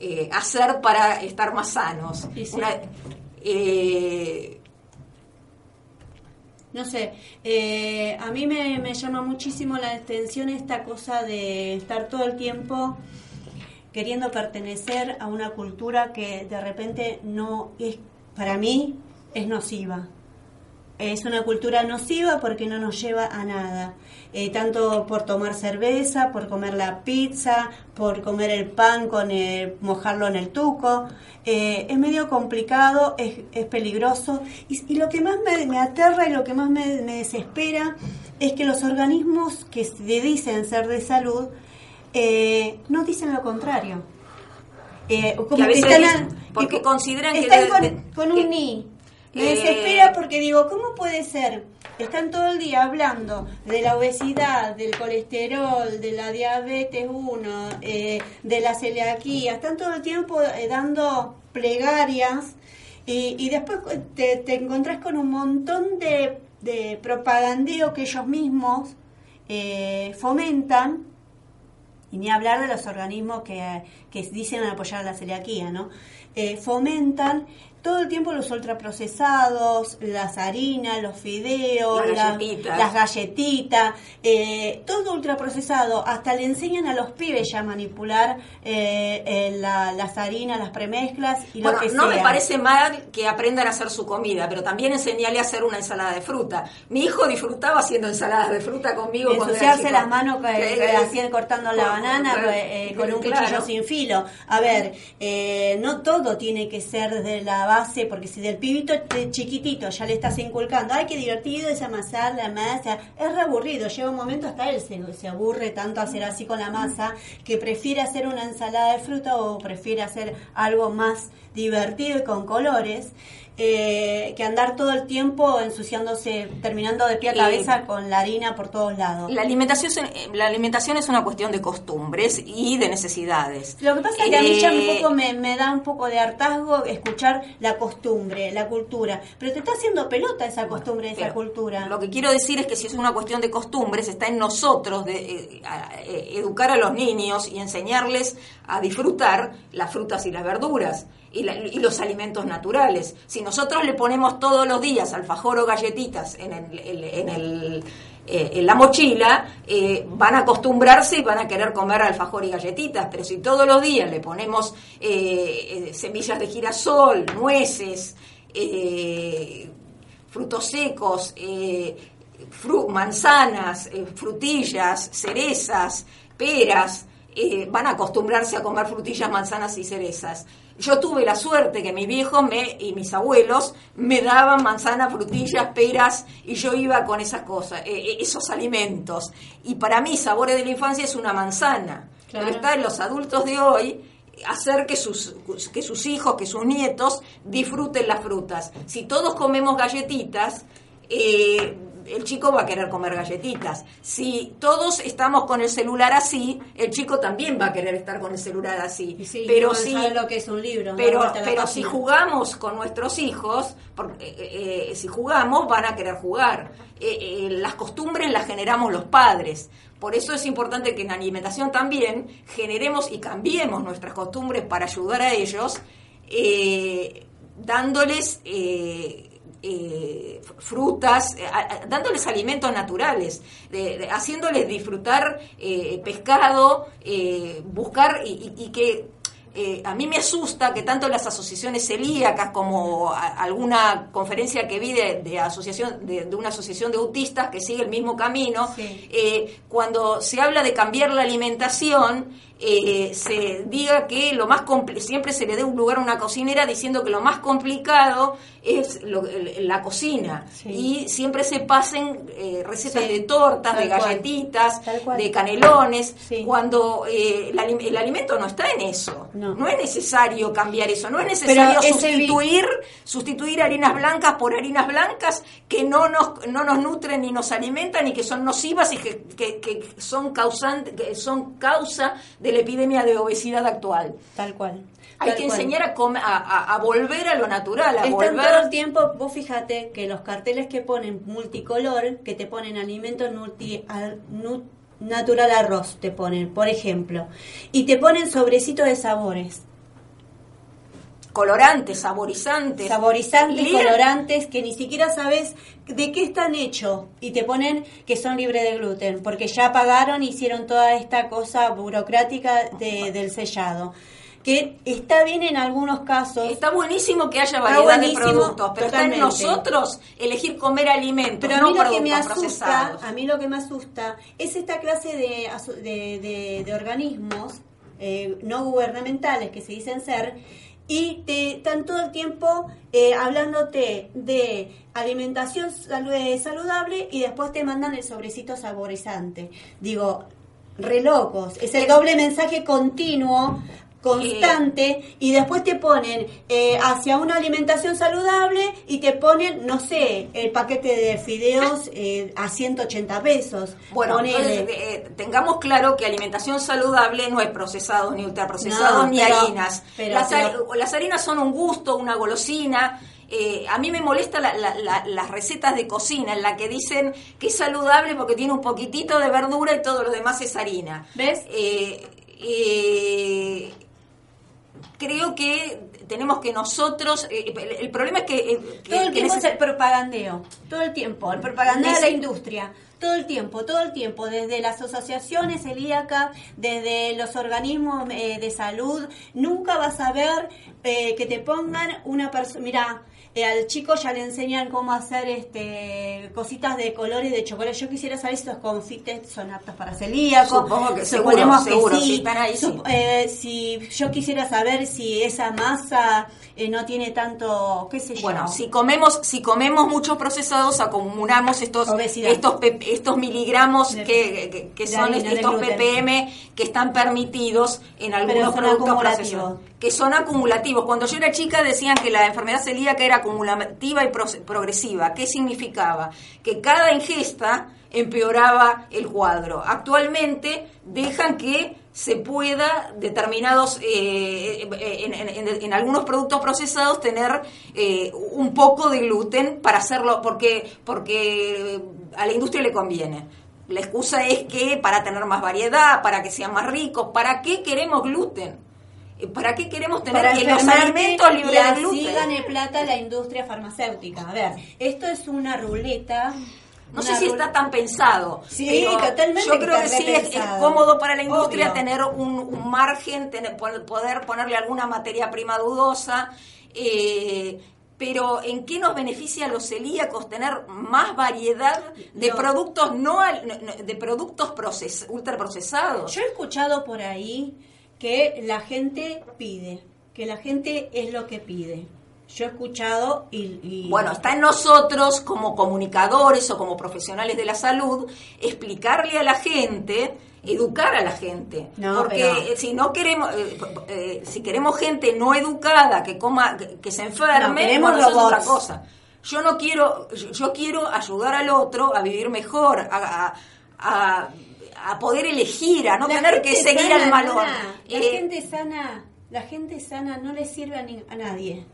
eh, hacer para estar más sanos. Sí, sí. Una- eh, No sé, eh, a mí me, me llama muchísimo la atención esta cosa de estar todo el tiempo queriendo pertenecer a una cultura que de repente no es, para mí, es nociva. Es una cultura nociva porque no nos lleva a nada. Eh, tanto por tomar cerveza, por comer la pizza, por comer el pan con el- mojarlo en el tuco. Eh, es medio complicado, es, es peligroso. Y, y lo que más me, me aterra y lo que más me, me desespera es que los organismos que dicen ser de salud eh, no dicen lo contrario. Eh, como Que a veces están dicen, porque que- consideran que están de- con, de- con un ni. Me Eh, desespera porque digo, ¿cómo puede ser? Están todo el día hablando de la obesidad, del colesterol, de la diabetes 1, eh, de la celiaquía, están todo el tiempo eh, dando plegarias y, y después te, te encontrás con un montón de, de propagandeo que ellos mismos eh, fomentan y ni hablar de los organismos que, que dicen apoyar la celiaquía, ¿no? Eh, fomentan todo el tiempo los ultraprocesados, las harinas, los fideos, Las la- galletitas. las galletitas, eh, todo ultraprocesado. Hasta le enseñan a los pibes ya a manipular eh, eh, la- las harinas, las premezclas y Bueno, lo que no sea. me parece mal que aprendan a hacer su comida, pero también enseñale a hacer una ensalada de fruta. Mi hijo disfrutaba haciendo ensaladas de fruta conmigo. ensuciarse las manos Eh, eh, hacían cortando la banana con- eh, con un claro. cuchillo sin filo. A ver, eh, no todo tiene que ser desde la porque si del pibito chiquitito ya le estás inculcando, ay, qué divertido es amasar la masa, es re aburrido. Llega un momento hasta él se, se aburre tanto hacer así con la masa que prefiere hacer una ensalada de fruta o prefiere hacer algo más divertido y con colores. Eh, que andar todo el tiempo ensuciándose, terminando de pie a Eh, cabeza con la harina por todos lados. La alimentación, es- la alimentación es una cuestión de costumbres y de necesidades. Lo que pasa es que a mí ya un Eh, poco me, me da un poco de hartazgo escuchar la costumbre, la cultura. Pero te está haciendo pelota esa costumbre, esa Pero cultura. Lo que quiero decir es que si es una cuestión de costumbres, está en nosotros de eh, a- eh, educar a los niños y enseñarles a disfrutar las frutas y las verduras y, la- y los alimentos naturales. Si nosotros le ponemos todos los días alfajor o galletitas en, el- en el- eh, en la mochila, eh, van a acostumbrarse y van a querer comer alfajor y galletitas, pero si todos los días le ponemos eh, semillas de girasol, nueces, frutos secos, manzanas, frutillas, cerezas, peras, van a acostumbrarse a comer frutillas, manzanas y cerezas. Yo tuve la suerte que mis viejos me, y mis abuelos me daban manzanas, frutillas, peras y yo iba con esas cosas, eh, eh, esos alimentos. Y para mí, sabores de la infancia es una manzana. Claro. Pero está en los adultos de hoy hacer que sus, que sus hijos, que sus nietos disfruten las frutas. Si todos comemos galletitas, eh, el chico va a querer comer galletitas. Si todos estamos con el celular así, el chico también va a querer estar con el celular así. Sí, pero si, lo que es un libro. dar pero, si jugamos con nuestros hijos, por- eh, eh, si jugamos van a querer jugar. Eh, eh, las costumbres las generamos los padres. Por eso es importante que en alimentación también generemos y cambiemos nuestras costumbres para ayudar a ellos, eh, dándoles eh, frutas, eh, a- dándoles alimentos naturales, de- de- haciéndoles disfrutar eh, pescado, eh, buscar y, y- y que eh, a mí me asusta que tanto las asociaciones celíacas como a- alguna conferencia que vi de, de asociación de, una asociación de autistas que sigue el mismo camino, Sí. cuando se habla de cambiar la alimentación, eh, se diga que lo más siempre se le dé un lugar a una cocinera diciendo que lo más complicado es lo- la cocina Sí. y siempre se pasen eh, recetas Sí, de tortas, tal de galletitas, de canelones, Sí. cuando eh, el, alim- el alimento no está en eso. No. es necesario cambiar eso, no es necesario Pero sustituir, sustituir harinas blancas por harinas blancas que no nos, no nos nutren ni nos alimentan y que son nocivas y que, que- que son causantes, que son causa de la epidemia de obesidad actual. Tal cual. Hay Tal que cual. enseñar a, come- a, a- a volver a lo natural, a Están volver todo el tiempo, vos fíjate que los carteles que ponen multicolor, que te ponen alimentos nutri- al- nu- natural arroz, te ponen, por ejemplo, y te ponen sobrecitos de sabores. Colorantes, saborizantes. saborizantes, Lean- colorantes, que ni siquiera sabes de qué están hechos y te ponen que son libres de gluten, porque ya pagaron, hicieron toda esta cosa burocrática de- del sellado. Que está bien en algunos casos, Está buenísimo que haya variedad de productos, pero está en totalmente. nosotros elegir comer alimentos, pero a no mí lo que me asusta, procesados. a mí lo que me asusta es esta clase de, de- de organismos eh, no gubernamentales que se dicen ser y te están todo el tiempo eh, hablándote de alimentación salu- saludable y después te mandan el sobrecito saborizante. Digo, re locos. Es el doble mensaje continuo constante y después te ponen eh, hacia una alimentación saludable y te ponen, no sé, el paquete de fideos <laughs> eh, a 180 pesos. Bueno, Ponele. entonces, eh, tengamos claro que alimentación saludable no es procesados ni ultraprocesados No, ni pero- harinas. pero- las, har- pero- las harinas son un gusto, una golosina. Eh, a mí me molesta la- la- la- las recetas de cocina en la que dicen que es saludable porque tiene un poquitito de verdura y todo lo demás es harina. ¿Ves? Eh, creo que tenemos que nosotros, eh, el, el problema es que, eh, que- Todo el que tiempo es el propagandeo, todo el tiempo, el propagandeo de la industria, todo el tiempo, todo el tiempo, desde las asociaciones celíacas, desde los organismos eh, de salud, nunca vas a ver eh, que te pongan una persona, mira, eh, al chico ya le enseñan cómo hacer este cositas de colores de chocolate. Yo quisiera saber si estos confites son aptos para celíacos. Supongo que seguro, Suponemos que seguro, sí. si están ahí, Sup- sí. eh, si yo quisiera saber si esa masa eh, no tiene tanto, qué sé yo. Bueno, si comemos, si comemos muchos procesados, acumulamos estos, Obesidad. estos, estos miligramos De- que, que- que de son harina, estos ppm que están permitidos en algunos productos procesados. Que son acumulativos. Cuando yo era chica decían que la enfermedad celíaca era acumulativa y pro- progresiva. ¿Qué significaba? Que cada ingesta empeoraba el cuadro. Actualmente dejan que se pueda determinados eh, en, en- algunos productos procesados tener eh, un poco de gluten para hacerlo porque porque a la industria le conviene la excusa es que para tener más variedad para que sean más ricos para qué queremos gluten Eh, para qué queremos tener para que los alimentos libres y de gluten gane plata la industria farmacéutica. A ver, esto es una ruleta. No sé si está tan pensado. Sí, totalmente Yo creo que sí es, cómodo para la industria Obvio. tener un, un margen, tener- poder ponerle alguna materia prima dudosa. eh, pero ¿en qué nos beneficia a los celíacos tener más variedad de No. productos no- de productos proces, ultraprocesados? Yo he escuchado por ahí que la gente pide, que la gente es lo que pide. Yo he escuchado y... y- Bueno, está en nosotros como comunicadores o como profesionales de la salud explicarle a la gente, educar a la gente, No, porque pero- eh, si no queremos, eh, eh, si queremos gente no educada que coma, que, se enferme, No, es otra cosa. Yo no quiero, yo, yo quiero ayudar al otro a vivir mejor, a, a- a- a poder elegir, a no La tener que seguir sana, al. Nana, La Eh, gente sana, la gente sana no le sirve a, ni- a nadie.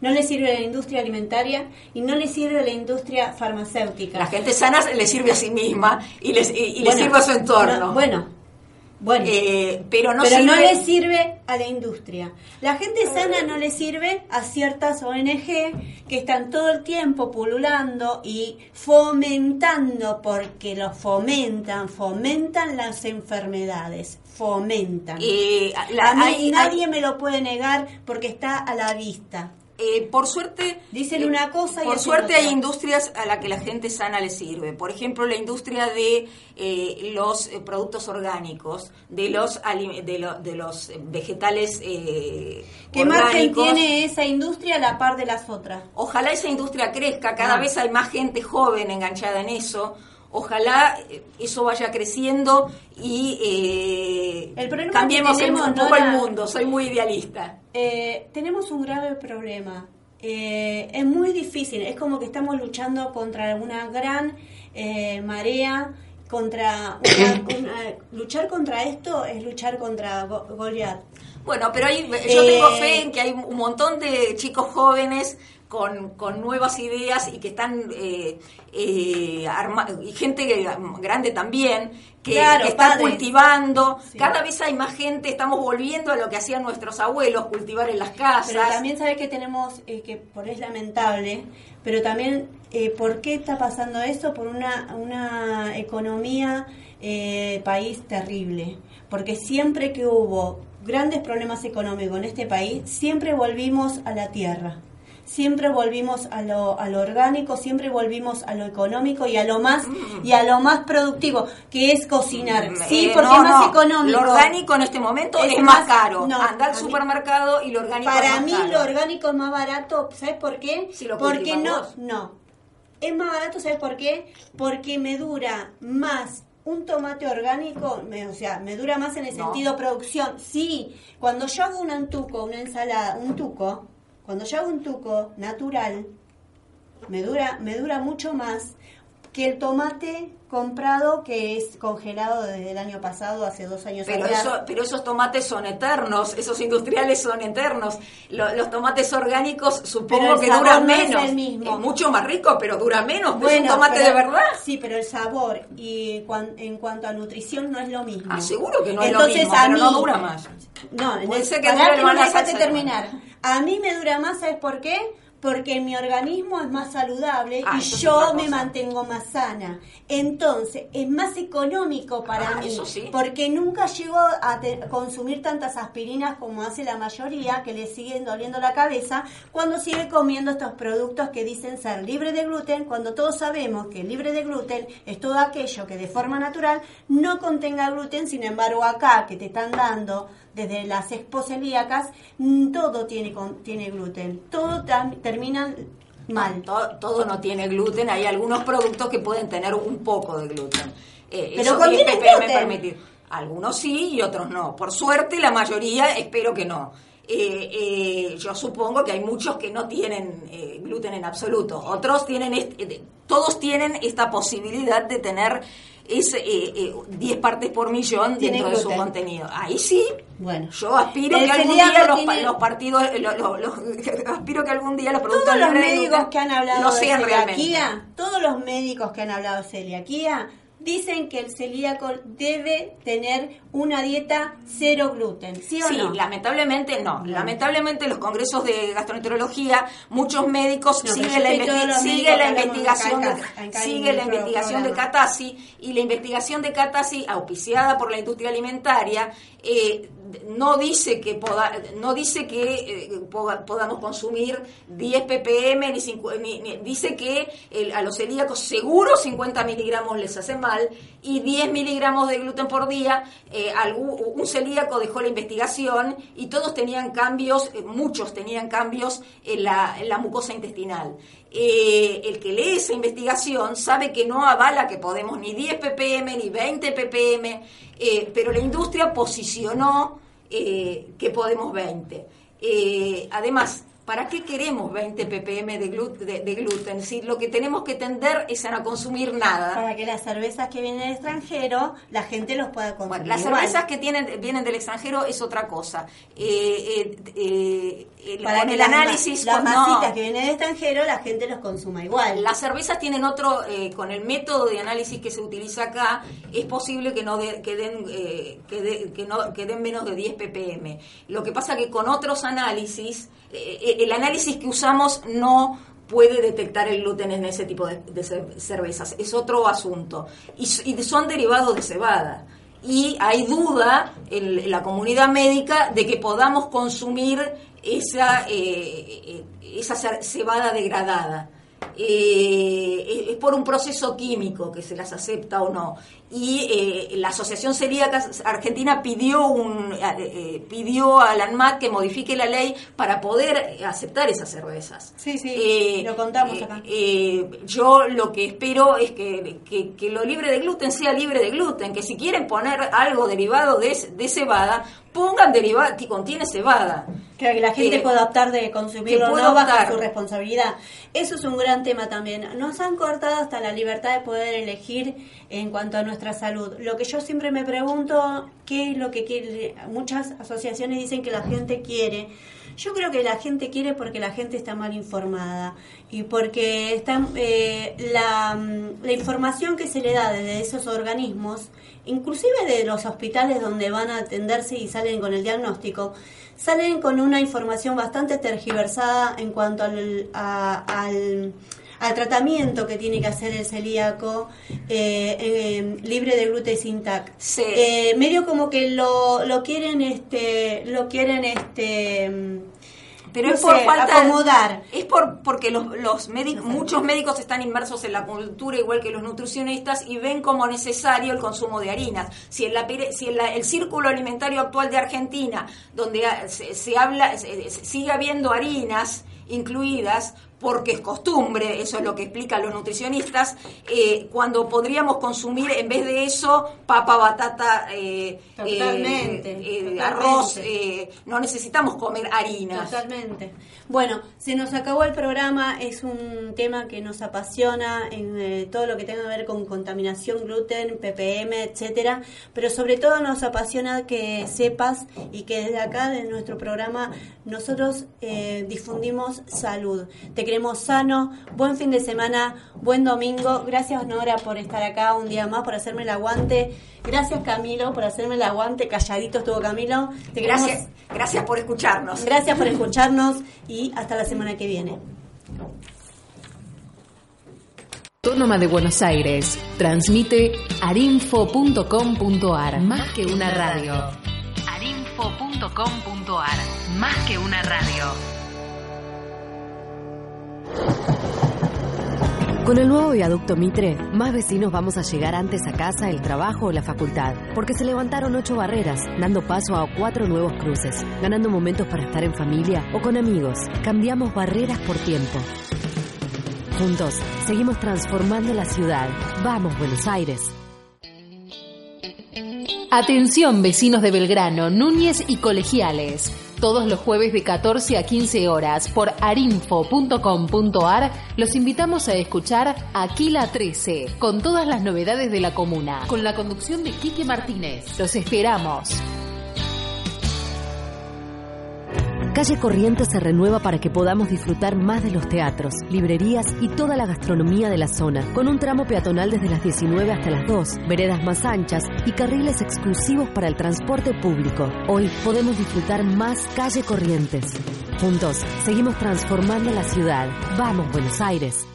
No le sirve a la industria alimentaria y no le sirve a la industria farmacéutica. la gente sana le sirve a sí misma y, y- y le Bueno, sirve a su entorno. no, bueno, bueno. Eh, pero no pero no sirve- le sirve a la industria. La gente sana no le sirve a ciertas ONG que están todo el tiempo pululando y fomentando, porque lo fomentan, fomentan las enfermedades, fomentan. Eh, la- a mí hay- nadie me lo puede negar porque está a la vista. Eh, por suerte, Dicen eh, una cosa y por suerte hay industrias a la que la gente sana le sirve. Por ejemplo, la industria de eh, los eh, productos orgánicos, de los de, lo- de los vegetales eh, ¿Qué margen orgánicos. tiene esa industria a la par de las otras? Ojalá esa industria crezca, cada Ah. vez hay más gente joven enganchada en eso. Ojalá eh, eso vaya creciendo y eh, El cambiemos que el- tenemos, un poco el mundo. Soy muy idealista. Eh, tenemos un grave problema. Eh, es muy difícil, es como que estamos luchando contra una gran eh, marea, contra una- <coughs> una- luchar contra esto es luchar contra Go-. Bueno, pero hay, yo Eh, tengo fe en que hay un montón de chicos jóvenes con, con nuevas ideas y que están eh, eh, arma- y gente grande también que, Claro, que está padres. cultivando. Sí. Cada vez hay más gente, estamos volviendo a lo que hacían nuestros abuelos, cultivar en las casas. Pero también sabes que tenemos, eh, que por es lamentable, pero también, eh, ¿por qué está pasando eso? Por una, una economía eh, país terrible. Porque siempre que hubo grandes problemas económicos en este país, siempre volvimos a la tierra. Siempre volvimos a lo, a lo orgánico, siempre volvimos a lo económico y a lo más y a lo más productivo, que es cocinar. Sí, Eh, porque no, es más no. económico. Lo orgánico en este momento es, Es más, más- caro. no, Anda al mí- supermercado y lo orgánico es Para más mí caro. lo orgánico es más barato, ¿sabes por qué? Si lo Porque no, vos. no. Es más barato, ¿sabes por qué? Porque me dura más un tomate orgánico, me- o sea, me dura más en el sentido producción. Sí, cuando yo hago un antuco, una ensalada, un tuco, cuando yo hago un tuco natural, me dura, me dura mucho más que el tomate comprado que es congelado desde el año pasado, hace dos años Pero, atrás. eso, pero esos tomates son eternos, esos industriales son eternos. Lo- los tomates orgánicos supongo que duran no es menos. el mismo. Es mucho más rico, pero dura menos. que es un Bueno, tomate pero- de verdad. Sí, pero el sabor y cuan- en cuanto a nutrición no es lo mismo. Ah, seguro que no es Entonces, lo mismo, a pero no mí- dura más. No, Puede ser que no salsa. terminar. A mí me dura más, ¿sabes por qué? Porque mi organismo es más saludable Ah, y yo me mantengo más sana. Entonces, es más económico para Ah, mí. sí. Porque nunca llego a te- consumir tantas aspirinas como hace la mayoría, que le siguen doliendo la cabeza, cuando sigue comiendo estos productos que dicen ser libre de gluten, cuando todos sabemos que libre de gluten es todo aquello que de forma natural no contenga gluten, sin embargo acá que te están dando desde las expos celíacas, todo tiene, con- tiene gluten, todo tam- termina mal. Todo, todo no tiene gluten, hay algunos productos que pueden tener un poco de gluten. Eh, Pero contiene gluten. permitir. Algunos sí y otros no. Por suerte, la mayoría espero que no. Eh, eh, yo supongo que hay muchos que no tienen eh, gluten en absoluto. Otros tienen, eh, todos tienen esta posibilidad de tener ese, eh, eh, 10 partes por millón dentro de su contenido. Ahí sí, Bueno. yo aspiro que algún día los, tiene- los partidos, eh, lo- lo- lo- <laughs> aspiro que algún día los productos Todos los médicos que han hablado de sean realmente. todos los médicos que han hablado de celiaquía dicen que el celíaco debe tener una dieta cero gluten, ¿sí o Sí, no? lamentablemente no. Lamentablemente los congresos de gastroenterología, muchos médicos No, siguen la, sigue la investigación de, sigue la investigación de. Catasi y la investigación de Catasi auspiciada por la industria alimentaria eh, no dice que poda- no dice que eh, poda- podamos consumir 10 ppm ni, cincu- ni- ni- dice que el- a los celíacos seguro 50 miligramos les hace mal y 10 miligramos de gluten por día eh, algún- un celíaco dejó la investigación y todos tenían cambios eh, muchos tenían cambios en la, en la mucosa intestinal Eh, el que lee esa investigación sabe que no avala que podemos ni 10 ppm ni 20 ppm pero la industria posicionó que podemos 20. Eh, además, ¿para qué queremos 20 ppm de, glu- de- de gluten? Si lo que tenemos que tender es a no consumir nada. Para que las cervezas que vienen del extranjero, la gente los pueda consumir. Bueno, las igual. cervezas que tienen, vienen del extranjero es otra cosa. Eh, eh, eh, Para con que el las análisis... las no. que vienen del extranjero, la gente los consuma igual. Las cervezas tienen otro, con el método de análisis que se utiliza acá, es posible que no de- que den, eh, que de- que no, que den menos de 10 ppm. Lo que pasa que con otros análisis, el análisis que usamos no puede detectar el gluten en ese tipo de, de cer- cervezas. Es otro asunto. Y, son derivados de cebada. Y hay duda en, la comunidad médica de que podamos consumir esa, eh, eh, esa cebada degradada. Eh, es por un proceso químico que se las acepta o no. Y eh, la Asociación Celíaca Argentina pidió, un, eh, eh, pidió a la ANMAT que modifique la ley para poder aceptar esas cervezas. Sí, sí, Eh, lo contamos eh, acá. yo lo que espero es que, que- que lo libre de gluten sea libre de gluten, que si quieren poner algo derivado de, de cebada, pongan derivado que contiene cebada. Que la gente pueda optar de consumirlo no bajo optar. su responsabilidad. Eso es un gran tema también. Nos han cortado hasta la libertad de poder elegir en cuanto a nuestra salud. Lo que yo siempre me pregunto, ¿qué es lo que quiere? Muchas asociaciones dicen que la gente quiere. Yo creo que la gente quiere porque la gente está mal informada y porque está, eh, la, información que se le da desde esos organismos, inclusive de los hospitales donde van a atenderse y salen con el diagnóstico, salen con una información bastante tergiversada en cuanto a- al, al tratamiento que tiene que hacer el celíaco eh, eh, libre de gluten sin TAC. Sí. Eh, medio como que lo, lo quieren este lo quieren este mm, Pero no es por sé, falta acomodar. Es por porque los, los médicos, muchos médicos están inmersos en la cultura igual que los nutricionistas y ven como necesario el consumo de harinas. Si en la si en la- el círculo alimentario actual de Argentina, donde ha- se, se habla se- se- sigue habiendo harinas incluidas porque es costumbre, eso es lo que explican los nutricionistas, eh, cuando podríamos consumir en vez de eso papa, batata, eh, Totalmente, eh, eh, totalmente. arroz, eh, no necesitamos comer harinas. Totalmente. Bueno, se nos acabó el programa, es un tema que nos apasiona en todo lo que tenga que ver con contaminación, gluten, ppm, etcétera, pero sobre todo nos apasiona que sepas y que desde acá, de nuestro programa, nosotros eh, salud. Te queremos sano, buen fin de semana, buen domingo. Gracias Nora por estar acá un día más, por hacerme el aguante. Gracias Camilo por hacerme el aguante, calladito estuvo Camilo. Te queremos Gracias, gracias por escucharnos. Gracias por escucharnos y hasta la semana que viene. Autónoma de Buenos Aires transmite arinfo.com.ar. Más que una radio. arinfo.com.ar. Más que una radio. Con el nuevo viaducto Mitre, más vecinos vamos a llegar antes a casa, el trabajo o la facultad, porque se levantaron ocho barreras, dando paso a cuatro nuevos cruces, ganando momentos para estar en familia o con amigos. Cambiamos barreras por tiempo. Juntos, seguimos transformando la ciudad. Vamos, Buenos Aires. Atención vecinos de Belgrano, Núñez y Colegiales. Todos los jueves de 14 a 15 horas por arinfo.com.ar los invitamos a escuchar Aquila 13 con todas las novedades de la comuna, con la conducción de Quique Martínez. Los esperamos. Calle Corrientes se renueva para que podamos disfrutar más de los teatros, librerías y toda la gastronomía de la zona, con un tramo peatonal desde las 19 hasta las 2, veredas más anchas y carriles exclusivos para el transporte público. Hoy podemos disfrutar más Calle Corrientes. Juntos, seguimos transformando la ciudad. Vamos, Buenos Aires.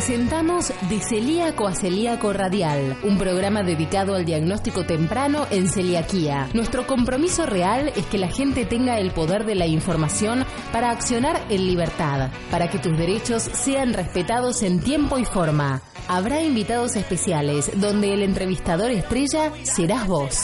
Presentamos De Celíaco a Celíaco Radial, un programa dedicado al diagnóstico temprano en celiaquía. Nuestro compromiso real es que la gente tenga el poder de la información para accionar en libertad, para que tus derechos sean respetados en tiempo y forma. Habrá invitados especiales donde el entrevistador estrella serás vos.